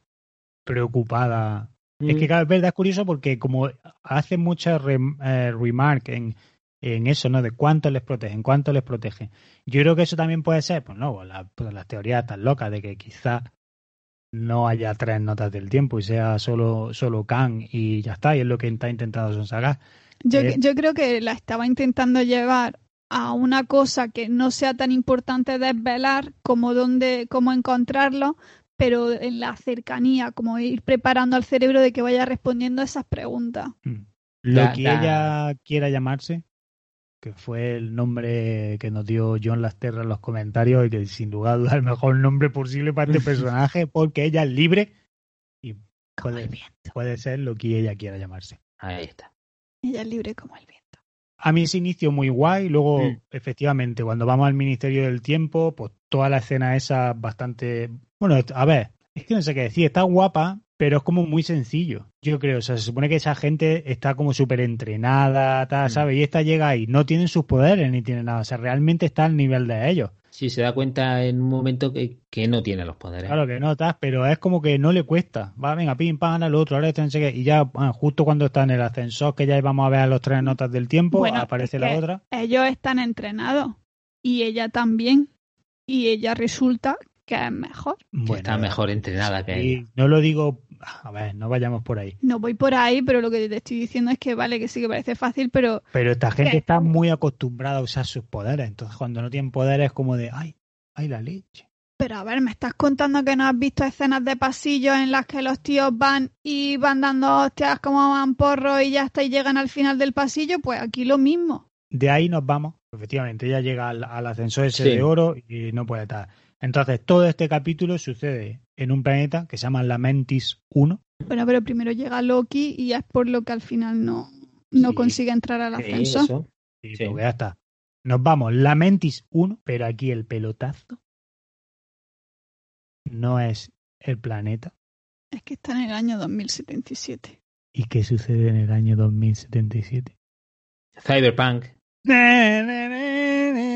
preocupada. Es Mm, que cada vez es curioso porque como hace muchas rem- eh, remark en, en eso, ¿no? De cuánto les protegen, cuánto les protegen. Yo creo que eso también puede ser, pues no, la- pues las teorías tan locas de que quizá no haya tres notas del tiempo y sea solo, solo Khan y ya está, y es lo que está intentando sonsagar. Yo, Eh, yo creo que la estaba intentando llevar a una cosa que no sea tan importante desvelar como dónde, cómo encontrarlo, pero en la cercanía, como ir preparando al cerebro de que vaya respondiendo a esas preguntas. Mm. Lo que ella quiera llamarse, que fue el nombre que nos dio John Lasterra en los comentarios y que sin lugar a dudas es el mejor nombre posible para este <laughs> personaje porque ella es libre y puede, puede ser lo que ella quiera llamarse. Ahí está. <laughs> Ella es libre como el viento. A mí se inició muy guay, luego Mm. efectivamente cuando vamos al Ministerio del Tiempo, pues toda la escena esa bastante... Bueno, a ver, es que no sé qué decir, está guapa, pero es como muy sencillo, yo creo, o sea, se supone que esa gente está como súper entrenada, tal, Mm. ¿sabes? Y esta llega ahí, no tienen sus poderes ni tienen nada, o sea, realmente está al nivel de ellos. Sí, se da cuenta en un momento que, que no tiene los poderes. Claro que no, tal, pero es como que no le cuesta. Va, venga, pim, pam, al otro, ahora no sé qué. Y ya, ah, justo cuando está en el ascensor, que ya vamos a ver a los tres notas del tiempo, Bueno, aparece es la otra. Ellos están entrenados y ella también. Y ella resulta que es mejor. Bueno, está mejor entrenada que y ella. no lo digo. A ver, no vayamos por ahí. No voy por ahí, pero lo que te estoy diciendo es que vale, que sí que parece fácil, pero Pero esta gente ¿Qué? está muy acostumbrada a usar sus poderes. Entonces, cuando no tienen poderes, es como de, ay, ay, la leche. Pero a ver, me estás contando que no has visto escenas de pasillos en las que los tíos van y van dando hostias como van porro y ya está y llegan al final del pasillo, pues aquí lo mismo. De ahí nos vamos. Efectivamente, ella llega al, al ascensor ese Sí. de oro y no puede estar. Entonces, todo este capítulo sucede en un planeta que se llama Lamentis 1. Bueno, pero primero llega Loki y es por lo que al final no, no Sí. consigue entrar al Sí, ascensor. eso. Y Sí. pues ya está. Nos vamos, Lamentis 1, pero aquí el pelotazo no es el planeta. Es que está en el año 2077. ¿Y qué sucede en el año 2077? Cyberpunk.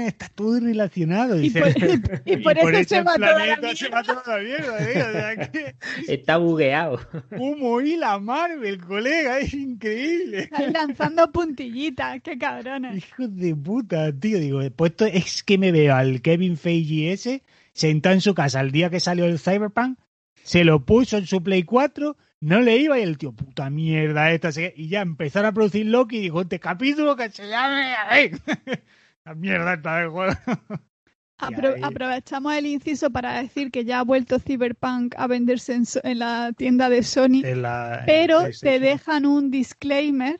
Está todo relacionado. Y por, y- <laughs> y por eso se va toda la planeta se mierda. va toda la mierda. tío. O sea, <laughs> que Está bugueado. humo y la Marvel, colega, es increíble. Están lanzando puntillitas, qué cabrones. Hijo de puta, tío. Digo, pues esto es que me veo al Kevin Feige ese sentado en su casa el día que salió el Cyberpunk, se lo puso en su Play 4, no le iba y el tío, puta mierda esta. Y ya empezaron a producir Loki y dijo, este capítulo que se llame... ¡ay! <laughs> La mierda esta del juego. <laughs> Apro- ahí- aprovechamos el inciso para decir que ya ha vuelto Cyberpunk a venderse en, so- en la tienda de Sony, En la- en pero te dejan un disclaimer.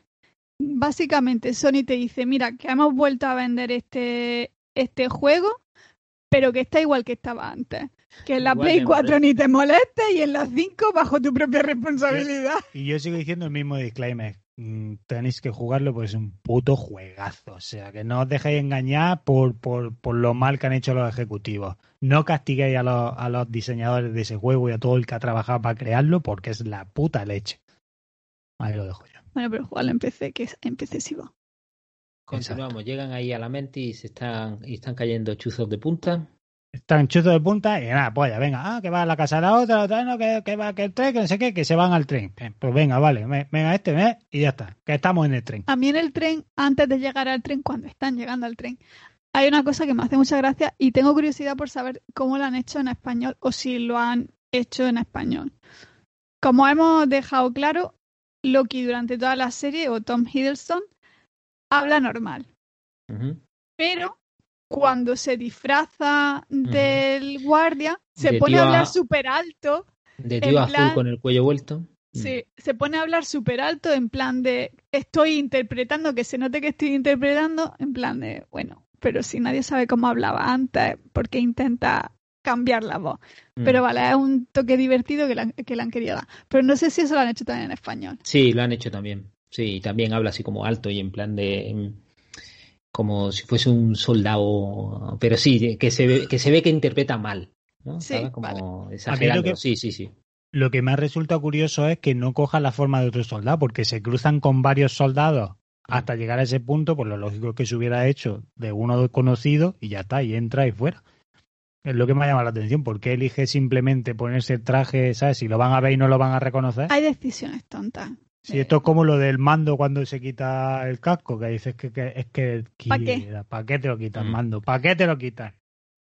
Básicamente, Sony te dice, mira, que hemos vuelto a vender este, este juego, pero que está igual que estaba antes. Que en la Igual Play que 4 ni te moleste y en la 5 bajo tu propia responsabilidad. Y yo sigo diciendo el mismo disclaimer. Mm, Tenéis que jugarlo porque es un puto juegazo. O sea, que no os dejéis engañar por, por, por lo mal que han hecho los ejecutivos. No castiguéis a los, a los diseñadores de ese juego y a todo el que ha trabajado para crearlo porque es la puta leche. Ahí lo dejo yo. Bueno, pero jugarlo en PC, que es en PC sí va. Continuamos. Llegan ahí a la mente y se están, y están cayendo chuzos de punta. Están chuzos de punta y nada, pues ya, venga, ah, que va a la casa de la otra, la otra no, que, que va que el tren, que no sé qué, que se van al tren. Eh, Pues venga, vale, me- venga este, ¿eh? y ya está, que estamos en el tren. A mí en el tren, antes de llegar al tren, cuando están llegando al tren, hay una cosa que me hace mucha gracia y tengo curiosidad por saber cómo lo han hecho en español o si lo han hecho en español. Como hemos dejado claro, Loki durante toda la serie, o Tom Hiddleston, habla normal. Pero cuando se disfraza del guardia, se De pone a hablar súper alto. De tío azul plan- con el cuello vuelto. Sí, se pone a hablar súper alto en plan de estoy interpretando, que se note que estoy interpretando, en plan de, bueno, pero si nadie sabe cómo hablaba antes, porque intenta cambiar la voz. Mm. Pero vale, es un toque divertido que le, han, que le han querido dar. Pero no sé si eso lo han hecho también en español. Sí, lo han hecho también. Sí, también habla así como alto y en plan de. Como si fuese un soldado. Pero sí, que se ve que, se ve que interpreta mal. ¿no? Sí, ¿Sabes? Como exagerando. lo que- Sí, sí, sí. Lo que me resulta curioso es que no coja la forma de otro soldado, porque se cruzan con varios soldados hasta llegar a ese punto, pues lo lógico es que se hubiera hecho de uno conocido y ya está, y entra y fuera. Es lo que me ha llamado la atención, porque elige simplemente ponerse el traje, ¿sabes? Si lo van a ver y no lo van a reconocer. Hay decisiones tontas. Si esto es como lo del mando cuando se quita el casco, que dices que, que es que ¿Pa qué? quiera, ¿pa' qué te lo quitas, Mm. mando? ¿Para qué te lo quitas?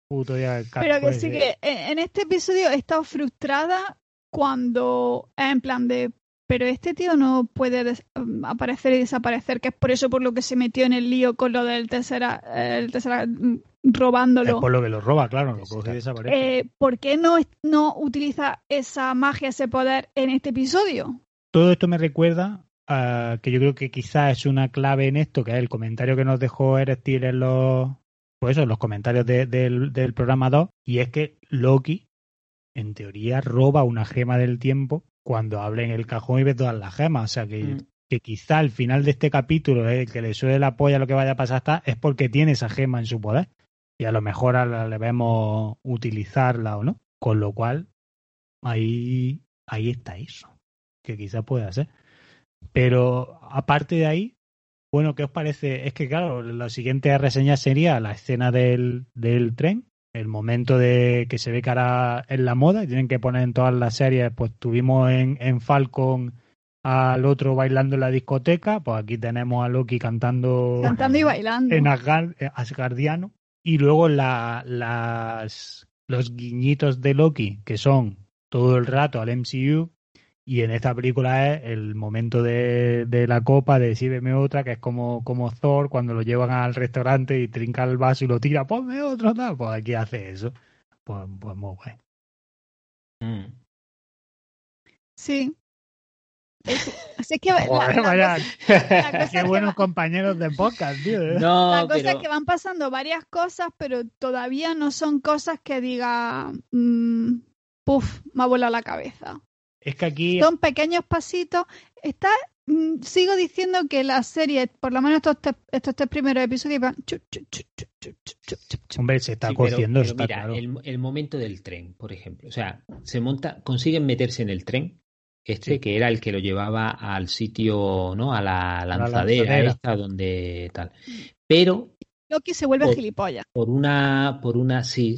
Puto ya el casco. Pero que ese. sí que eh, en este episodio he estado frustrada cuando es en plan de pero este tío no puede um, aparecer y desaparecer, que es por eso por lo que se metió en el lío con lo del Tessera, el Tessera mm, Es robándolo. por lo que lo roba, claro, lo coge y desaparece. Eh, ¿Por qué no, no utiliza esa magia, ese poder en este episodio? Todo esto me recuerda a que yo creo que quizás es una clave en esto, que es el comentario que nos dejó Erestil en los, pues eso, en los comentarios de- del, del programa 2, y es que Loki, en teoría, roba una gema del tiempo cuando abre en el cajón y ve todas las gemas. O sea que, Mm. que quizá al final de este capítulo, el que le suele la polla lo que vaya a pasar está, es porque tiene esa gema en su poder. Y a lo mejor a la- le vemos utilizarla o no. Con lo cual, ahí, ahí está eso. Que quizá pueda ser. Pero aparte de ahí, bueno, ¿qué os parece? Es que, claro, la siguiente reseña sería la escena del, del tren, el momento de que se ve ahora es la moda y tienen que poner en todas las series, pues tuvimos en, en Falcon al otro bailando en la discoteca, pues aquí tenemos a Loki cantando Cantando y bailando. en Asgard- eh, asgardiano y luego la- las los guiñitos de Loki, que son todo el rato al MCU, y en esta película es el momento de, de la copa de sírveme otra, que es como, como Thor cuando lo llevan al restaurante y trinca el vaso y lo tira, ponme otro, tal. Pues aquí hace eso. Pues, pues muy guay. Mm. Sí. Es- Así que <laughs> la- Joder, la vaya, cosa- la <laughs> cosa qué buenos va- compañeros de podcast, tío. ¿eh? No, La cosa pero es que van pasando varias cosas, pero todavía no son cosas que diga, mm, puf, me ha volado la cabeza. Es que aquí... Son pequeños pasitos. Está, mm, sigo diciendo que la serie, por lo menos estos, estos tres primeros episodios, van... Hombre, se está sí, mira, el, el, momento del tren, por ejemplo. O sea, se monta, consiguen meterse en el tren, este que era el que lo llevaba al sitio, ¿no? A la lanzadera, la esta donde tal. Pero Loki se vuelve por, gilipollas. Por una, por una, sí,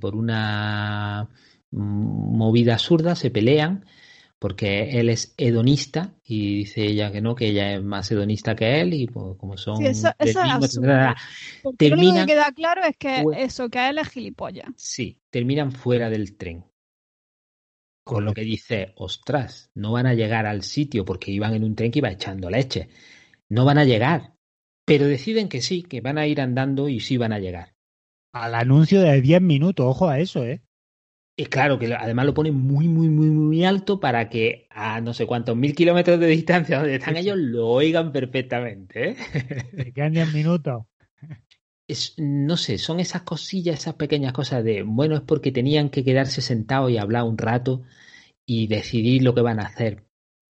por una mm, movida zurda se pelean porque él es hedonista y dice ella que no, que ella es más hedonista que él y pues, como son Sí, eso- eso es Porque lo único terminan- que queda claro es que Pues- eso, que él es gilipollas. Sí, terminan fuera del tren. Con lo que dice, ostras, no van a llegar al sitio porque iban en un tren que iba echando leche. No van a llegar. Pero deciden que sí, que van a ir andando y sí van a llegar. Al anuncio de 10 minutos, ojo a eso, ¿eh? Y claro que además lo ponen muy, muy, muy, muy alto para que a no sé cuántos mil kilómetros de distancia donde están ellos lo oigan perfectamente. ¿eh? Me quedan 10 minutos. es, no sé, son esas cosillas, esas pequeñas cosas de, bueno, es porque tenían que quedarse sentados y hablar un rato y decidir lo que van a hacer.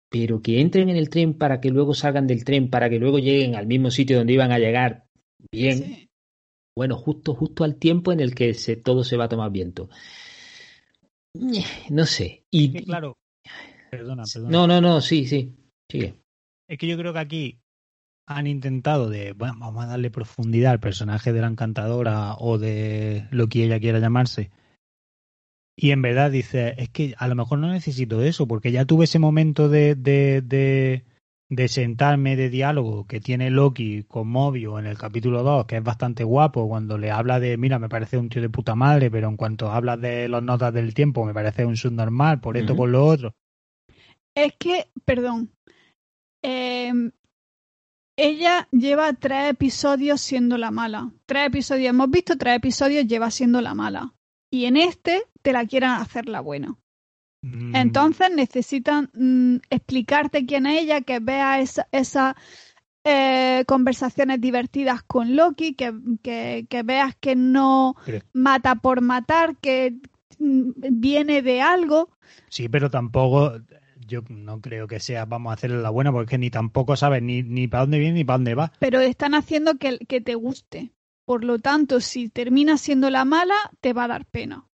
Pero que entren en el tren para que luego salgan del tren, para que luego lleguen al mismo sitio donde iban a llegar bien, Sí. bueno, justo, justo al tiempo en el que se, todo se va a tomar viento. <laughs> No sé. Y, Que claro. Perdona, perdona. no, no, no, sí, sí. Sigue. Es que yo creo que aquí han intentado de, bueno, vamos a darle profundidad al personaje de la encantadora o de lo que ella quiera llamarse. Y en verdad dice, es que a lo mejor no necesito eso, porque ya tuve ese momento de, de, de, de sentarme de diálogo que tiene Loki con Movio en el capítulo 2, que es bastante guapo, cuando le habla de, mira, me parece un tío de puta madre, pero en cuanto hablas de las notas del tiempo, me parece un subnormal, por esto, por lo otro. Es que, perdón, eh, ella lleva tres episodios siendo la mala. Tres episodios, hemos visto tres episodios, lleva siendo la mala. Y en este te la quieren hacer la buena. Mm, Entonces necesitan mm, explicarte quién es ella, que vea esa- esas eh, conversaciones divertidas con Loki, que, que, que veas que no Pero- mata por matar, que mm, viene de algo. Sí, pero tampoco, yo no creo que sea, vamos a hacerle la buena, porque ni tampoco sabes ni, ni para dónde viene ni para dónde va. pero están haciendo que, que te guste. Por lo tanto, si termina siendo la mala, te va a dar pena.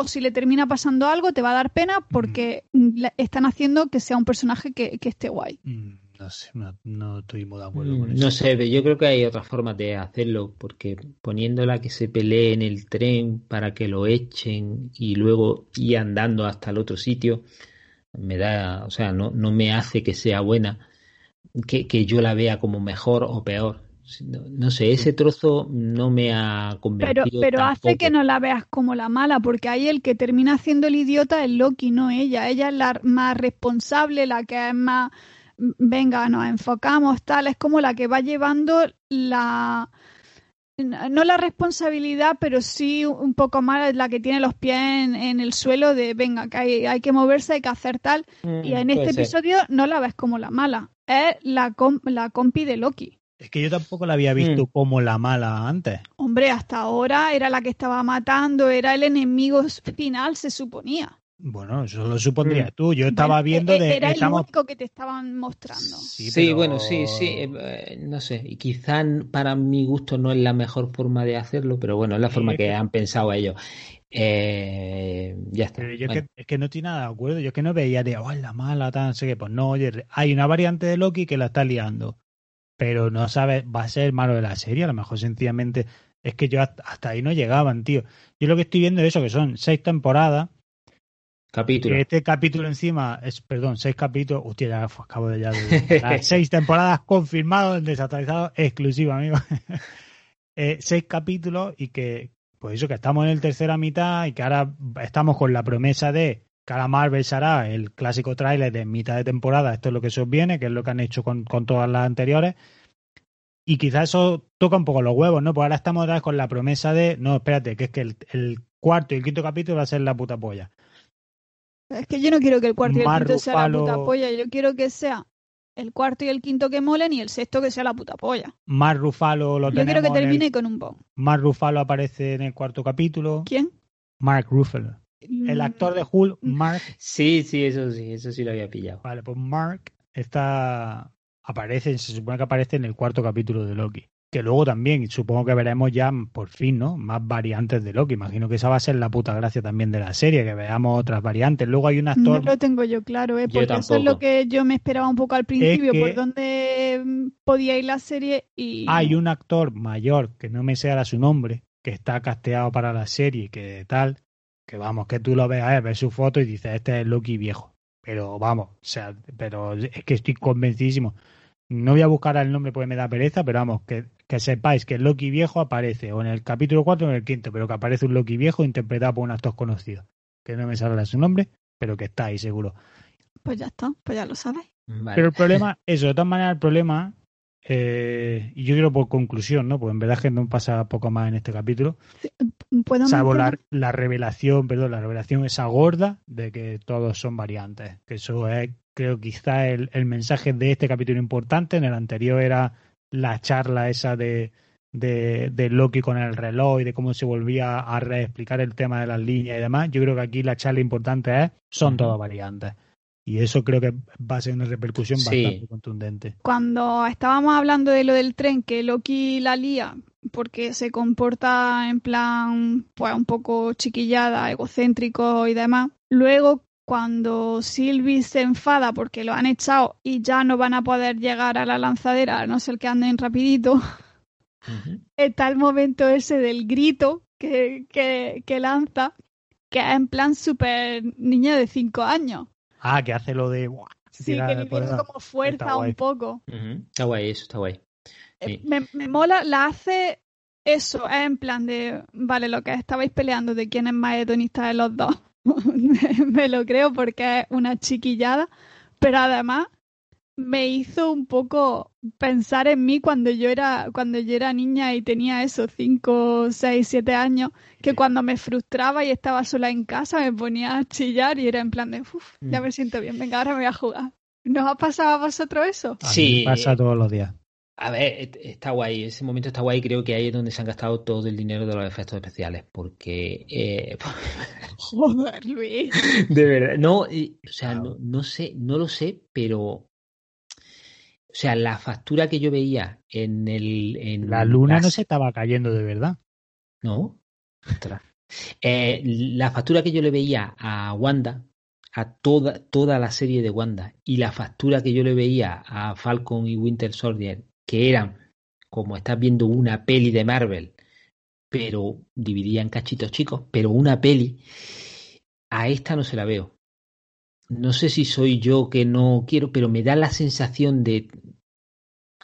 O si le termina pasando algo, te va a dar pena porque mm, la- están haciendo que sea un personaje que, que esté guay. Mm, No sé, no, no estoy muy de acuerdo con Mm, eso. No sé, pero yo creo que hay otras formas de hacerlo, porque poniéndola que se pelee en el tren para que lo echen y luego ir andando hasta el otro sitio, me da, o sea, no, no me hace que sea buena, que, que yo la vea como mejor o peor. No, no sé, ese trozo no me ha Pero, convencido. pero hace tampoco. que no la veas como la mala, porque ahí el que termina siendo el idiota es Loki, no ella. Ella es la más responsable, la que es más, "Mm, venga, nos enfocamos, tal, es como la que va llevando la, no la responsabilidad, pero sí un poco más la que tiene los pies en, en el suelo de, venga, que hay, hay que moverse, hay que hacer tal. Mm, Y en este ser. episodio no la ves como la mala, es la, com- la compi de Loki. Es que yo tampoco la había visto Mm. como la mala antes. Hombre, hasta ahora era la que estaba matando, era el enemigo final, se suponía. Bueno, eso lo supondrías Mm. tú. Yo estaba Bueno, viendo e- de... Era estamos... el único que te estaban mostrando. Sí, Sí, pero- bueno, sí, sí, eh, eh, no sé, y quizá para mi gusto no es la mejor forma de hacerlo, pero bueno, es la Sí, forma es que que- han pensado ellos. Eh, ya está. Pero yo es que, es que no estoy nada de acuerdo. Yo es que no veía de, oh, es la mala, tal, no sé qué. Pues no, oye, hay una variante de Loki que la está liando. Pero no sabes, va a ser el malo de la serie. A lo mejor sencillamente es que yo hasta, hasta ahí no llegaban, tío. Yo lo que estoy viendo es eso, que son seis temporadas. capítulo. Que este capítulo encima es, perdón, seis capítulos. Hostia, ya acabo de ya de. <laughs> las seis temporadas confirmados en desactualizado exclusivo, amigo. <laughs> Eh, seis capítulos y que pues eso, que estamos en el tercera mitad y que ahora estamos con la promesa de Marvel será el clásico tráiler de mitad de temporada, esto es lo que se os viene, que es lo que han hecho con, con todas las anteriores. Y quizás eso toca un poco los huevos, ¿no? Pues ahora estamos otra vez con la promesa de, no, espérate, que es que el, el cuarto y el quinto capítulo va a ser la puta polla. Es que yo no quiero que el cuarto y el quinto sea la puta polla, yo quiero que sea el cuarto y el quinto que molen y el sexto que sea la puta polla. Mark Ruffalo lo Yo quiero tenemos que el- termine con un bon. Mark Ruffalo aparece en el cuarto capítulo. ¿Quién? Mark Ruffalo. El Mm, actor de Hulk, Mark. Sí, sí, eso sí, eso sí lo había pillado. Vale, pues Mark está. Aparece, se supone que aparece en el cuarto capítulo de Loki. Que luego también, supongo que veremos ya por fin, ¿no? Más variantes de Loki. Imagino que esa va a ser la puta gracia también de la serie, que veamos otras variantes. Luego hay un No actor. lo tengo yo claro, ¿eh? Porque eso es lo que yo me esperaba un poco al principio, que- por dónde mm, podía ir la serie y... Hay un actor mayor, que no me sé ahora su nombre, que está casteado para la serie, que tal, que vamos, que tú lo veas, eh, ves su foto y dices, este es Loki viejo. Pero vamos, o sea, pero es que estoy convencidísimo. No voy a buscar el nombre porque me da pereza, pero vamos, que, que sepáis que el Loki viejo aparece o en el capítulo 4 o en el quinto, pero que aparece un Loki viejo interpretado por un actor conocido. Que no me sale ahora su nombre, pero que está ahí seguro. Pues ya está, pues ya lo sabes. Vale. Pero el problema, eso, de todas maneras, el problema, eh, y yo quiero por conclusión, ¿no? Pues en verdad es que no pasa poco más en este capítulo, ¿Puedo salvo la, la revelación, perdón, la revelación esa gorda de que todos son variantes. Que eso es, creo, quizá el, el mensaje de este capítulo importante. En el anterior era la charla esa de, de, de Loki con el reloj y de cómo se volvía a reexplicar el tema de las líneas y demás. Yo creo que aquí la charla importante es, son Ujú. todas variantes. Y eso creo que va a ser una repercusión Sí. bastante contundente. Cuando estábamos hablando de lo del tren, que Loki la lía porque se comporta en plan, pues un poco chiquillada, egocéntrico y demás. Luego, cuando Sylvie se enfada porque lo han echado y ya no van a poder llegar a la lanzadera, a no ser que anden rapidito, Ujú. está el momento ese del grito que, que, que lanza, que es en plan súper niña de 5 años. Ah, que hace lo de... Sí, que le la- como fuerza un poco. Está guay, eso está guay. Eh, Sí. Me, me mola, la hace eso, es en plan de, vale, lo que estabais peleando de quién es más hedonista de los dos, me, <laughs> me lo creo porque es una chiquillada, pero además me hizo un poco pensar en mí cuando yo era, cuando yo era niña y tenía esos 5, 6, 7 años, que cuando me frustraba y estaba sola en casa me ponía a chillar y era en plan de, uff, ya Mm. me siento bien, venga, ahora me voy a jugar. ¿Nos ha pasado a vosotros eso? A mí Sí. me pasa todos los días. A ver, está guay, ese momento está guay, creo que ahí es donde se han gastado todo el dinero de los efectos especiales, porque eh, <laughs> Joder, Luis. de verdad, no, o sea, no, no sé, no lo sé, pero o sea, la factura que yo veía en el en La luna las- no se estaba cayendo de verdad. No. Ostras. Eh, la factura que yo le veía a Wanda, a toda, toda la serie de Wanda, y la factura que yo le veía a Falcon y Winter Soldier, que eran, como estás viendo, una peli de Marvel, pero dividida en cachitos chicos, pero una peli, a esta no se la veo. No sé si soy yo que no quiero, pero me da la sensación de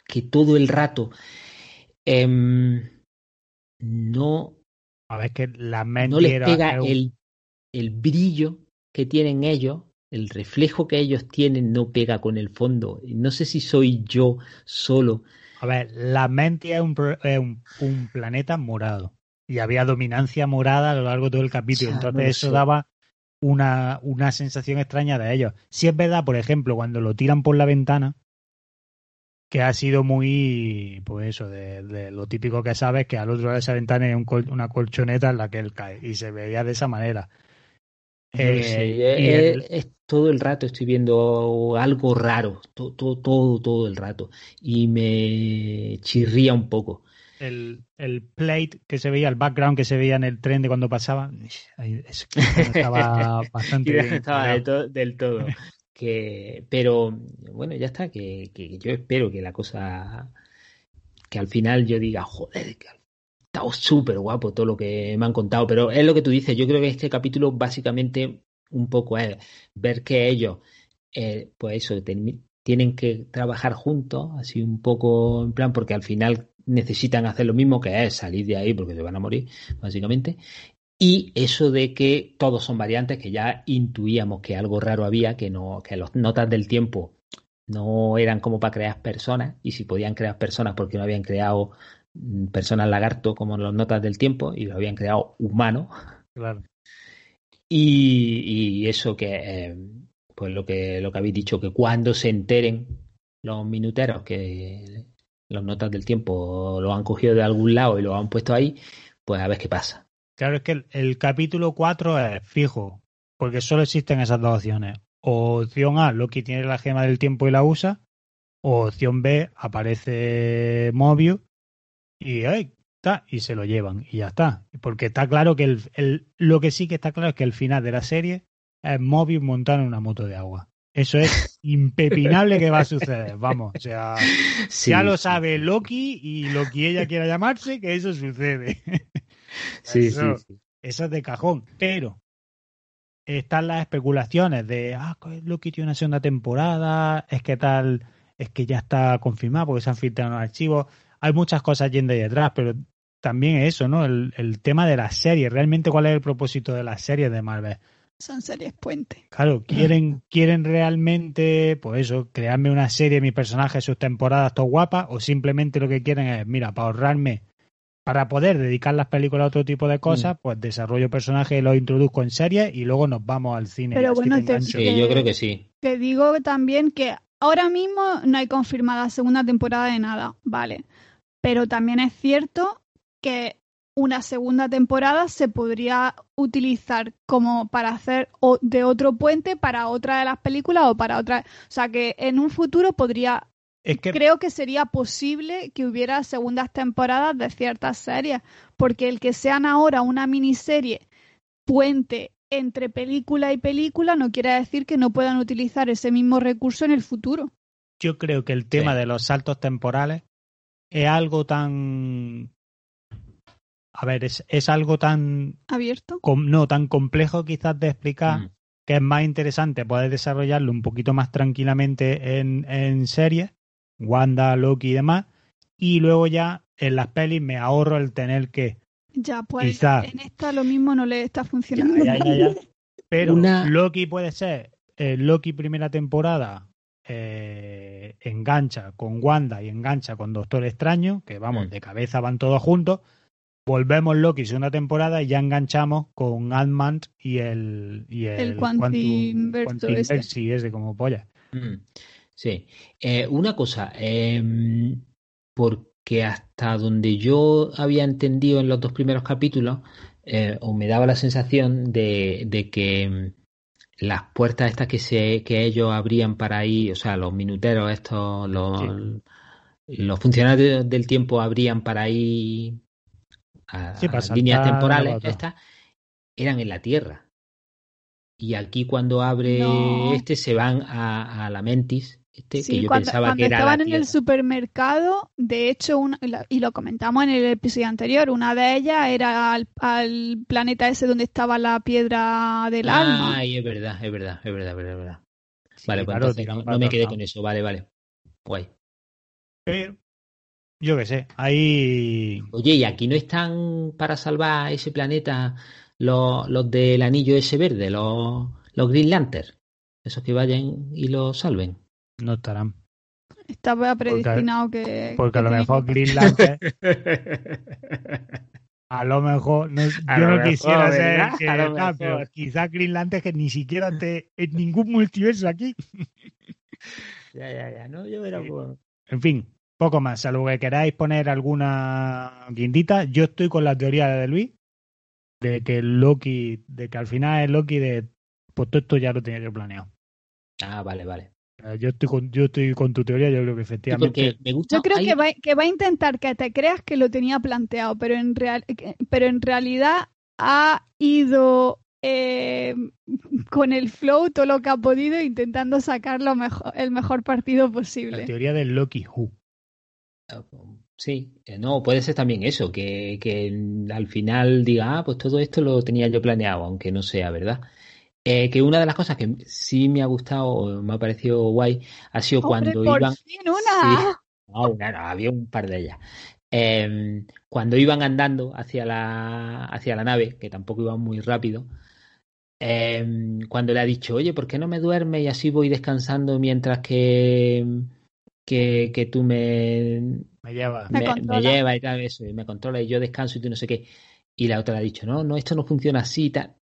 que todo el rato em, no A ver, que la no mente les era- pega un- el, el brillo que tienen ellos, el reflejo que ellos tienen no pega con el fondo. No sé si soy yo solo. A ver, la mente es un, es un, un planeta morado. Y había dominancia morada a lo largo de todo el capítulo. Ya, no Entonces eso sé. daba una, una sensación extraña de ellos. Si es verdad, por ejemplo, cuando lo tiran por la ventana, que ha sido muy, pues eso, de, de lo típico que sabes, que al otro lado de esa ventana hay un col- una colchoneta en la que él cae. Y se veía de esa manera. Lo Eh, y eh, el- es todo el rato estoy viendo algo raro, todo, todo, todo, todo el rato. Y me chirría un poco. El, el plate que se veía, el background que se veía en el tren de cuando pasaba, estaba <laughs> bastante bien. estaba del, creado. to- del todo. <laughs> Que, pero bueno, ya está, que, que yo espero que la cosa, que al final yo diga, joder, que ha estado súper guapo todo lo que me han contado, pero es lo que tú dices, yo creo que este capítulo básicamente un poco es ver que ellos, eh, pues eso, tienen que trabajar juntos, así un poco en plan, porque al final necesitan hacer lo mismo que es salir de ahí porque se van a morir, básicamente. Y eso de que todos son variantes, que ya intuíamos que algo raro había, que no, que las notas del tiempo no eran como para crear personas, y si podían crear personas porque no habían creado mm, personas lagarto como las notas del tiempo, y lo habían creado humanos. Claro. Y, y eso que, eh, pues lo que, lo que habéis dicho, que cuando se enteren los minuteros que las notas del tiempo lo han cogido de algún lado y lo han puesto ahí, pues a ver qué pasa. Claro, es que el, capítulo 4 es fijo, porque solo existen esas dos opciones. O opción A, Loki tiene la gema del tiempo y la usa, o opción B, aparece Mobius y, ay, ta, y se lo llevan y ya está. Porque está claro que el, lo que sí que está claro es que el final de la serie es Mobius montando una moto de agua. Eso es impepinable que va a suceder, vamos, o sea, Sí, ya lo sabe Loki y lo que ella quiera llamarse, que eso sucede. Sí, <laughs> sí, Eso- sí. Eso es de cajón. Pero están las especulaciones de, ah, Loki tiene una segunda temporada, es que tal, es que ya está confirmado porque se han filtrado los archivos. Hay muchas cosas yendo ahí detrás, pero también eso, ¿no? El, el tema de las series. Realmente, ¿cuál es el propósito de las series de Marvel? Son series puente. Claro, <laughs> quieren, quieren realmente, pues eso, crearme una serie de mis personajes, sus temporadas, todo guapas, o simplemente lo que quieren es, mira, para ahorrarme, para poder dedicar las películas a otro tipo de cosas, pues desarrollo personajes y los introduzco en series y luego nos vamos al cine. Pero bueno, te. Sí, yo creo que sí. Te digo también que ahora mismo no hay confirmada segunda temporada de nada, vale. Pero también es cierto que una segunda temporada se podría utilizar como para hacer o- de otro puente para otra de las películas o para otra. O sea que en un futuro podría. Es que Creo que sería posible que hubiera segundas temporadas de ciertas series, porque el que sean ahora una miniserie puente entre película y película no quiere decir que no puedan utilizar ese mismo recurso en el futuro. yo creo que el tema Sí. de los saltos temporales es algo tan... A ver, es, es algo tan... ¿Abierto? com- no, tan complejo quizás de explicar. Mm. que es más interesante poder desarrollarlo un poquito más tranquilamente en, en series, Wanda, Loki y demás, y luego ya en las pelis me ahorro el tener que... Ya, pues Quizá. en esta lo mismo no le está funcionando. Ya, ya, ya. <laughs> Pero Una- Loki puede ser, eh, Loki primera temporada eh, engancha con Wanda y engancha con Doctor Extraño, que vamos, Mm. de cabeza van todos juntos. Volvemos Loki segunda temporada y ya enganchamos con Ant-Man y el, y el, El Quantumverso ese. Quantumverse ese como polla. Mm, Sí. Eh, una cosa, eh, porque hasta donde yo había entendido en los dos primeros capítulos, eh, o me daba la sensación de, de que mm, las puertas estas que se, que ellos abrían para ir, o sea, los minuteros estos, los, los funcionarios del tiempo abrían para ir a, Sí, a líneas temporales estas, eran en la Tierra. Y aquí cuando abre No. este se van a, a la Mentis, este, Sí, que yo cuando, pensaba cuando que era estaban la en el supermercado, de hecho, una- y lo- comentamos en el episodio anterior, una de ellas era al, al planeta ese donde estaba la piedra del alma. Ay, es verdad, es verdad, es verdad, es verdad. es verdad. Sí, Vale, pues claro, entonces no, me quedé con eso, vale, vale. Guay. Pero, yo qué sé, ahí... Oye, ¿y aquí no están para salvar ese planeta los, los del anillo ese verde, los, los Green Lantern? Esos que vayan y lo salven. No estarán. Estaba predestinado que. Porque a lo mejor que- Green Lantern, <laughs> a lo mejor, no, A yo lo no mejor, quisiera ser ¿verdad? el que, A lo tal, pero mejor. quizás Green Lantern que ni siquiera esté en ningún multiverso aquí. <laughs> ya, ya, ya, no, yo era Sí. por- En fin, poco más. Salvo que queráis poner alguna guindita, yo estoy con la teoría de Luis de que Loki, de que al final es Loki de pues todo esto ya lo tenía yo planeado. Ah, vale, vale. Eh, Yo estoy con, yo estoy con tu teoría, yo creo que Sí, efectivamente. porque me gusta. Yo creo hay- que va, que va a intentar que te creas que lo tenía planteado, pero en, real, que- pero en realidad ha ido eh, con el flow todo lo que ha podido intentando sacar lo mejor, el mejor partido La posible. teoría del Loki Who. Sí, eh, no, puede ser también eso, que, que al final diga, ah, pues todo esto lo tenía yo planeado, aunque no sea verdad. Eh, que una de las cosas que sí me ha gustado, o me ha parecido guay, ha sido Hombre, cuando por iban. fin una. Sí. No, una no, había un par de ellas. eh, cuando iban andando hacia la, hacia la nave, que tampoco iban muy rápido, eh, cuando le ha dicho, oye, ¿por qué no me duermes y así voy descansando mientras que, que, que tú me, Me lleva. Me me, me lleva y tal, eso, y me controla y yo descanso y tú no sé qué. Y la otra le ha dicho, no, no, esto no funciona así y tal.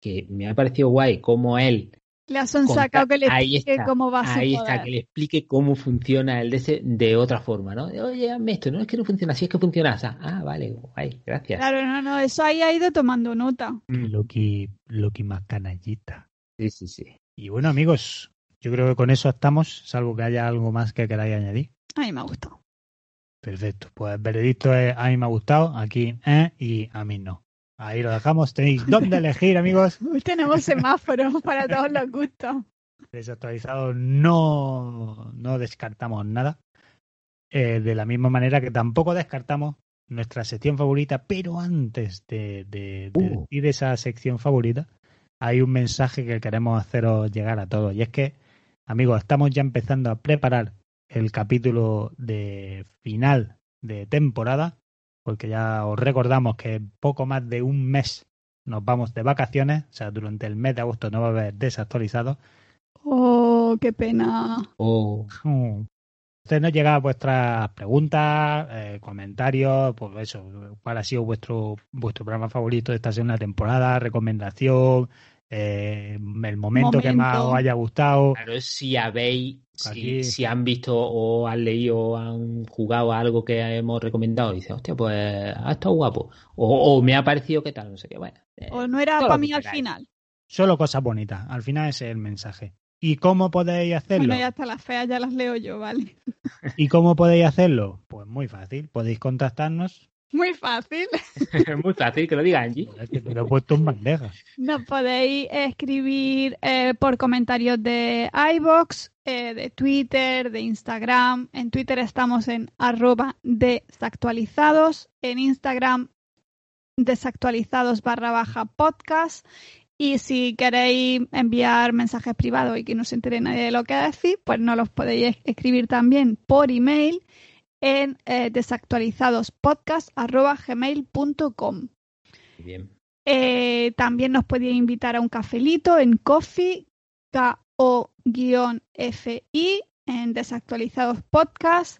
Que me ha parecido guay como él Le has sacado que le ahí explique está, cómo va su ahí poder. está, que le explique cómo funciona el DC de otra forma, ¿no? Oye, hazme esto, no es que no funciona así, es que funciona así. Ah, vale, guay, gracias. Claro, no, no, eso ahí ha ido tomando nota. Loki, Loki más canallita. Sí, sí, sí. Y bueno, amigos, yo creo que con eso estamos, salvo que haya algo más que queráis añadir. A mí me ha gustado. Perfecto. Pues el veredicto es a mí me ha gustado, aquí eh, y a mí no. Ahí lo dejamos. Tenéis dónde elegir, <laughs> amigos. Tenemos semáforos para todos los gustos. Desactualizado no, no descartamos nada. Eh, de la misma manera que tampoco descartamos nuestra sección favorita, pero antes de, de- de Uh. decir esa sección favorita, hay un mensaje que queremos haceros llegar a todos. Y es que, amigos, estamos ya empezando a preparar el capítulo de final de temporada, porque ya os recordamos que en poco más de un mes nos vamos de vacaciones, o sea, durante el mes de agosto no va a haber desactualizado. Oh, qué pena. Oh, Mm. Entonces nos llegan vuestras preguntas, eh, comentarios, pues eso, cuál ha sido vuestro vuestro programa favorito de esta segunda temporada, recomendación, eh, el momento, que más os haya gustado. claro, si habéis, si, han visto o han leído o han jugado algo que hemos recomendado, dice, hostia, pues ha estado guapo. O, o me ha parecido que tal, no sé qué, bueno. eh, O no era para mí al final. Solo cosas bonitas, al final ese es el mensaje. ¿Y cómo podéis hacerlo? Bueno, ya hasta las feas ya las leo yo, ¿vale? ¿Y cómo podéis hacerlo? Pues muy fácil, podéis contactarnos. Muy fácil. Es <laughs> muy fácil que lo diga Angie. Que te lo he puesto en bandeja. Nos podéis escribir eh, por comentarios de iBox, eh, de Twitter, de Instagram. En Twitter estamos en arroba desactualizados. En Instagram desactualizados barra baja podcast. Y si queréis enviar mensajes privados y que no se entere nadie de lo que decís, pues nos los podéis escribir también por email en eh, desactualizadospodcast.gmail.com. Bien. Eh, también nos podía invitar a un cafelito en Coffee, K-O-F-I, en Desactualizados Podcast.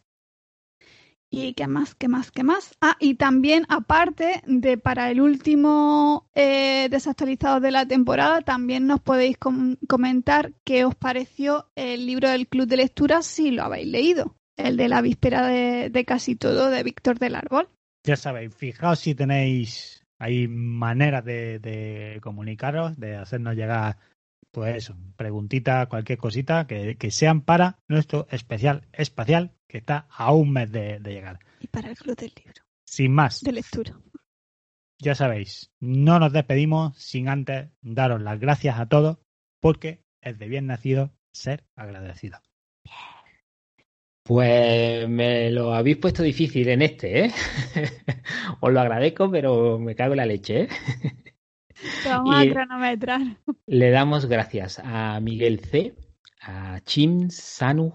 ¿Y qué más? ¿Qué más? ¿Qué más? Ah, y también, aparte de para el último eh, Desactualizados de la temporada, también nos podéis com- comentar qué os pareció el libro del Club de Lectura si lo habéis leído. El de la víspera de, de casi todo de Víctor del Árbol. Ya sabéis, fijaos si tenéis hay maneras de, de comunicaros, de hacernos llegar, pues eso, preguntitas, cualquier cosita, que, que sean para nuestro especial espacial, que está a un mes de, de llegar. Y para el Club del Libro, Sin más, de lectura. ya sabéis, no nos despedimos sin antes daros las gracias a todos, porque es de bien nacido ser agradecido. Pues me lo habéis puesto difícil en este, ¿eh? <laughs> Os lo agradezco, pero me cago en la leche, ¿eh? <laughs> Te vamos Y- a cronometrar. Le damos gracias a Miguel C, a Chim Sanu,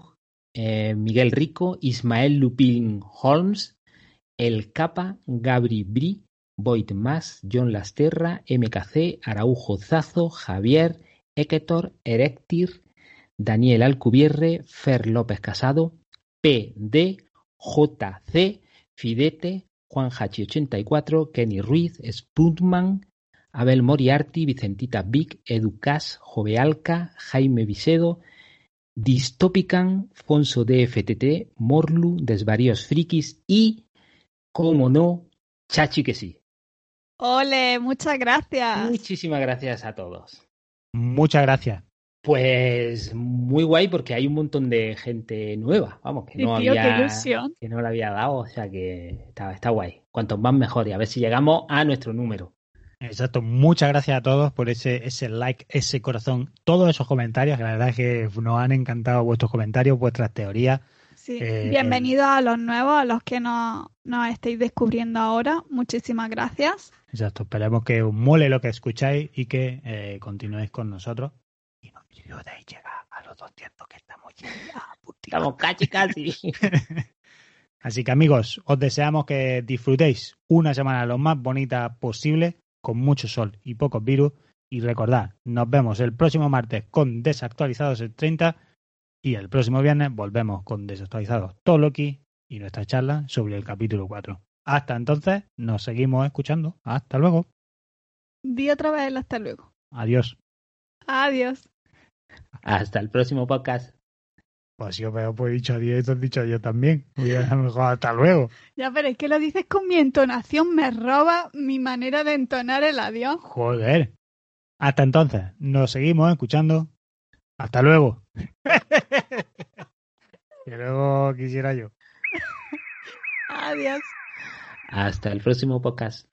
eh, Miguel Rico, Ismael Lupin Holmes, El Capa, Gabri Bri, Boyd Mas, John Lasterra, MKC, Araujo Zazo, Javier, Eketor, Erectir, Daniel Alcubierre, Fer López Casado, PD, JC, Fidete, Juan Hachi 84, Kenny Ruiz, Spuntman, Abel Moriarty, Vicentita Vic, Educas, Jovealca, Jaime Vicedo, Distopican, Fonso DFTT, Morlu, Desvaríos Frikis y, como no, Chachi que sí. Ole, muchas gracias. Muchísimas gracias a todos. Muchas gracias. Pues muy guay porque hay un montón de gente nueva, vamos, que Sí, no tío, había ilusión. que no le había dado, o sea que está, está guay. Cuantos más mejor y a ver si llegamos a nuestro número. Exacto, muchas gracias a todos por ese, ese like, ese corazón, todos esos comentarios, que la verdad es que nos han encantado vuestros comentarios, vuestras teorías. Sí. Eh, Bienvenidos a los nuevos, a los que nos nos estáis descubriendo ahora. Muchísimas gracias. Exacto, esperemos que os mole lo que escucháis y que eh, continuéis con nosotros y nos ayudéis a llegar a los 200 que estamos ya. Estamos casi casi. <laughs> Así que amigos, os deseamos que disfrutéis una semana lo más bonita posible, con mucho sol y pocos virus. Y recordad, nos vemos el próximo martes con Desactualizados el 30 y el próximo viernes volvemos con Desactualizados todo Loki y nuestra charla sobre el capítulo 4. Hasta entonces, nos seguimos escuchando. Hasta luego. Di otra vez el hasta luego. Adiós. Adiós. Hasta el próximo podcast. Pues yo veo, pues he dicho adiós, has dicho yo también. Y a lo mejor hasta luego. Ya, pero es que lo dices con mi entonación, me roba mi manera de entonar el adiós. Joder. Hasta entonces, nos seguimos escuchando. Hasta luego. <laughs> y luego quisiera yo. Adiós. Hasta el próximo podcast.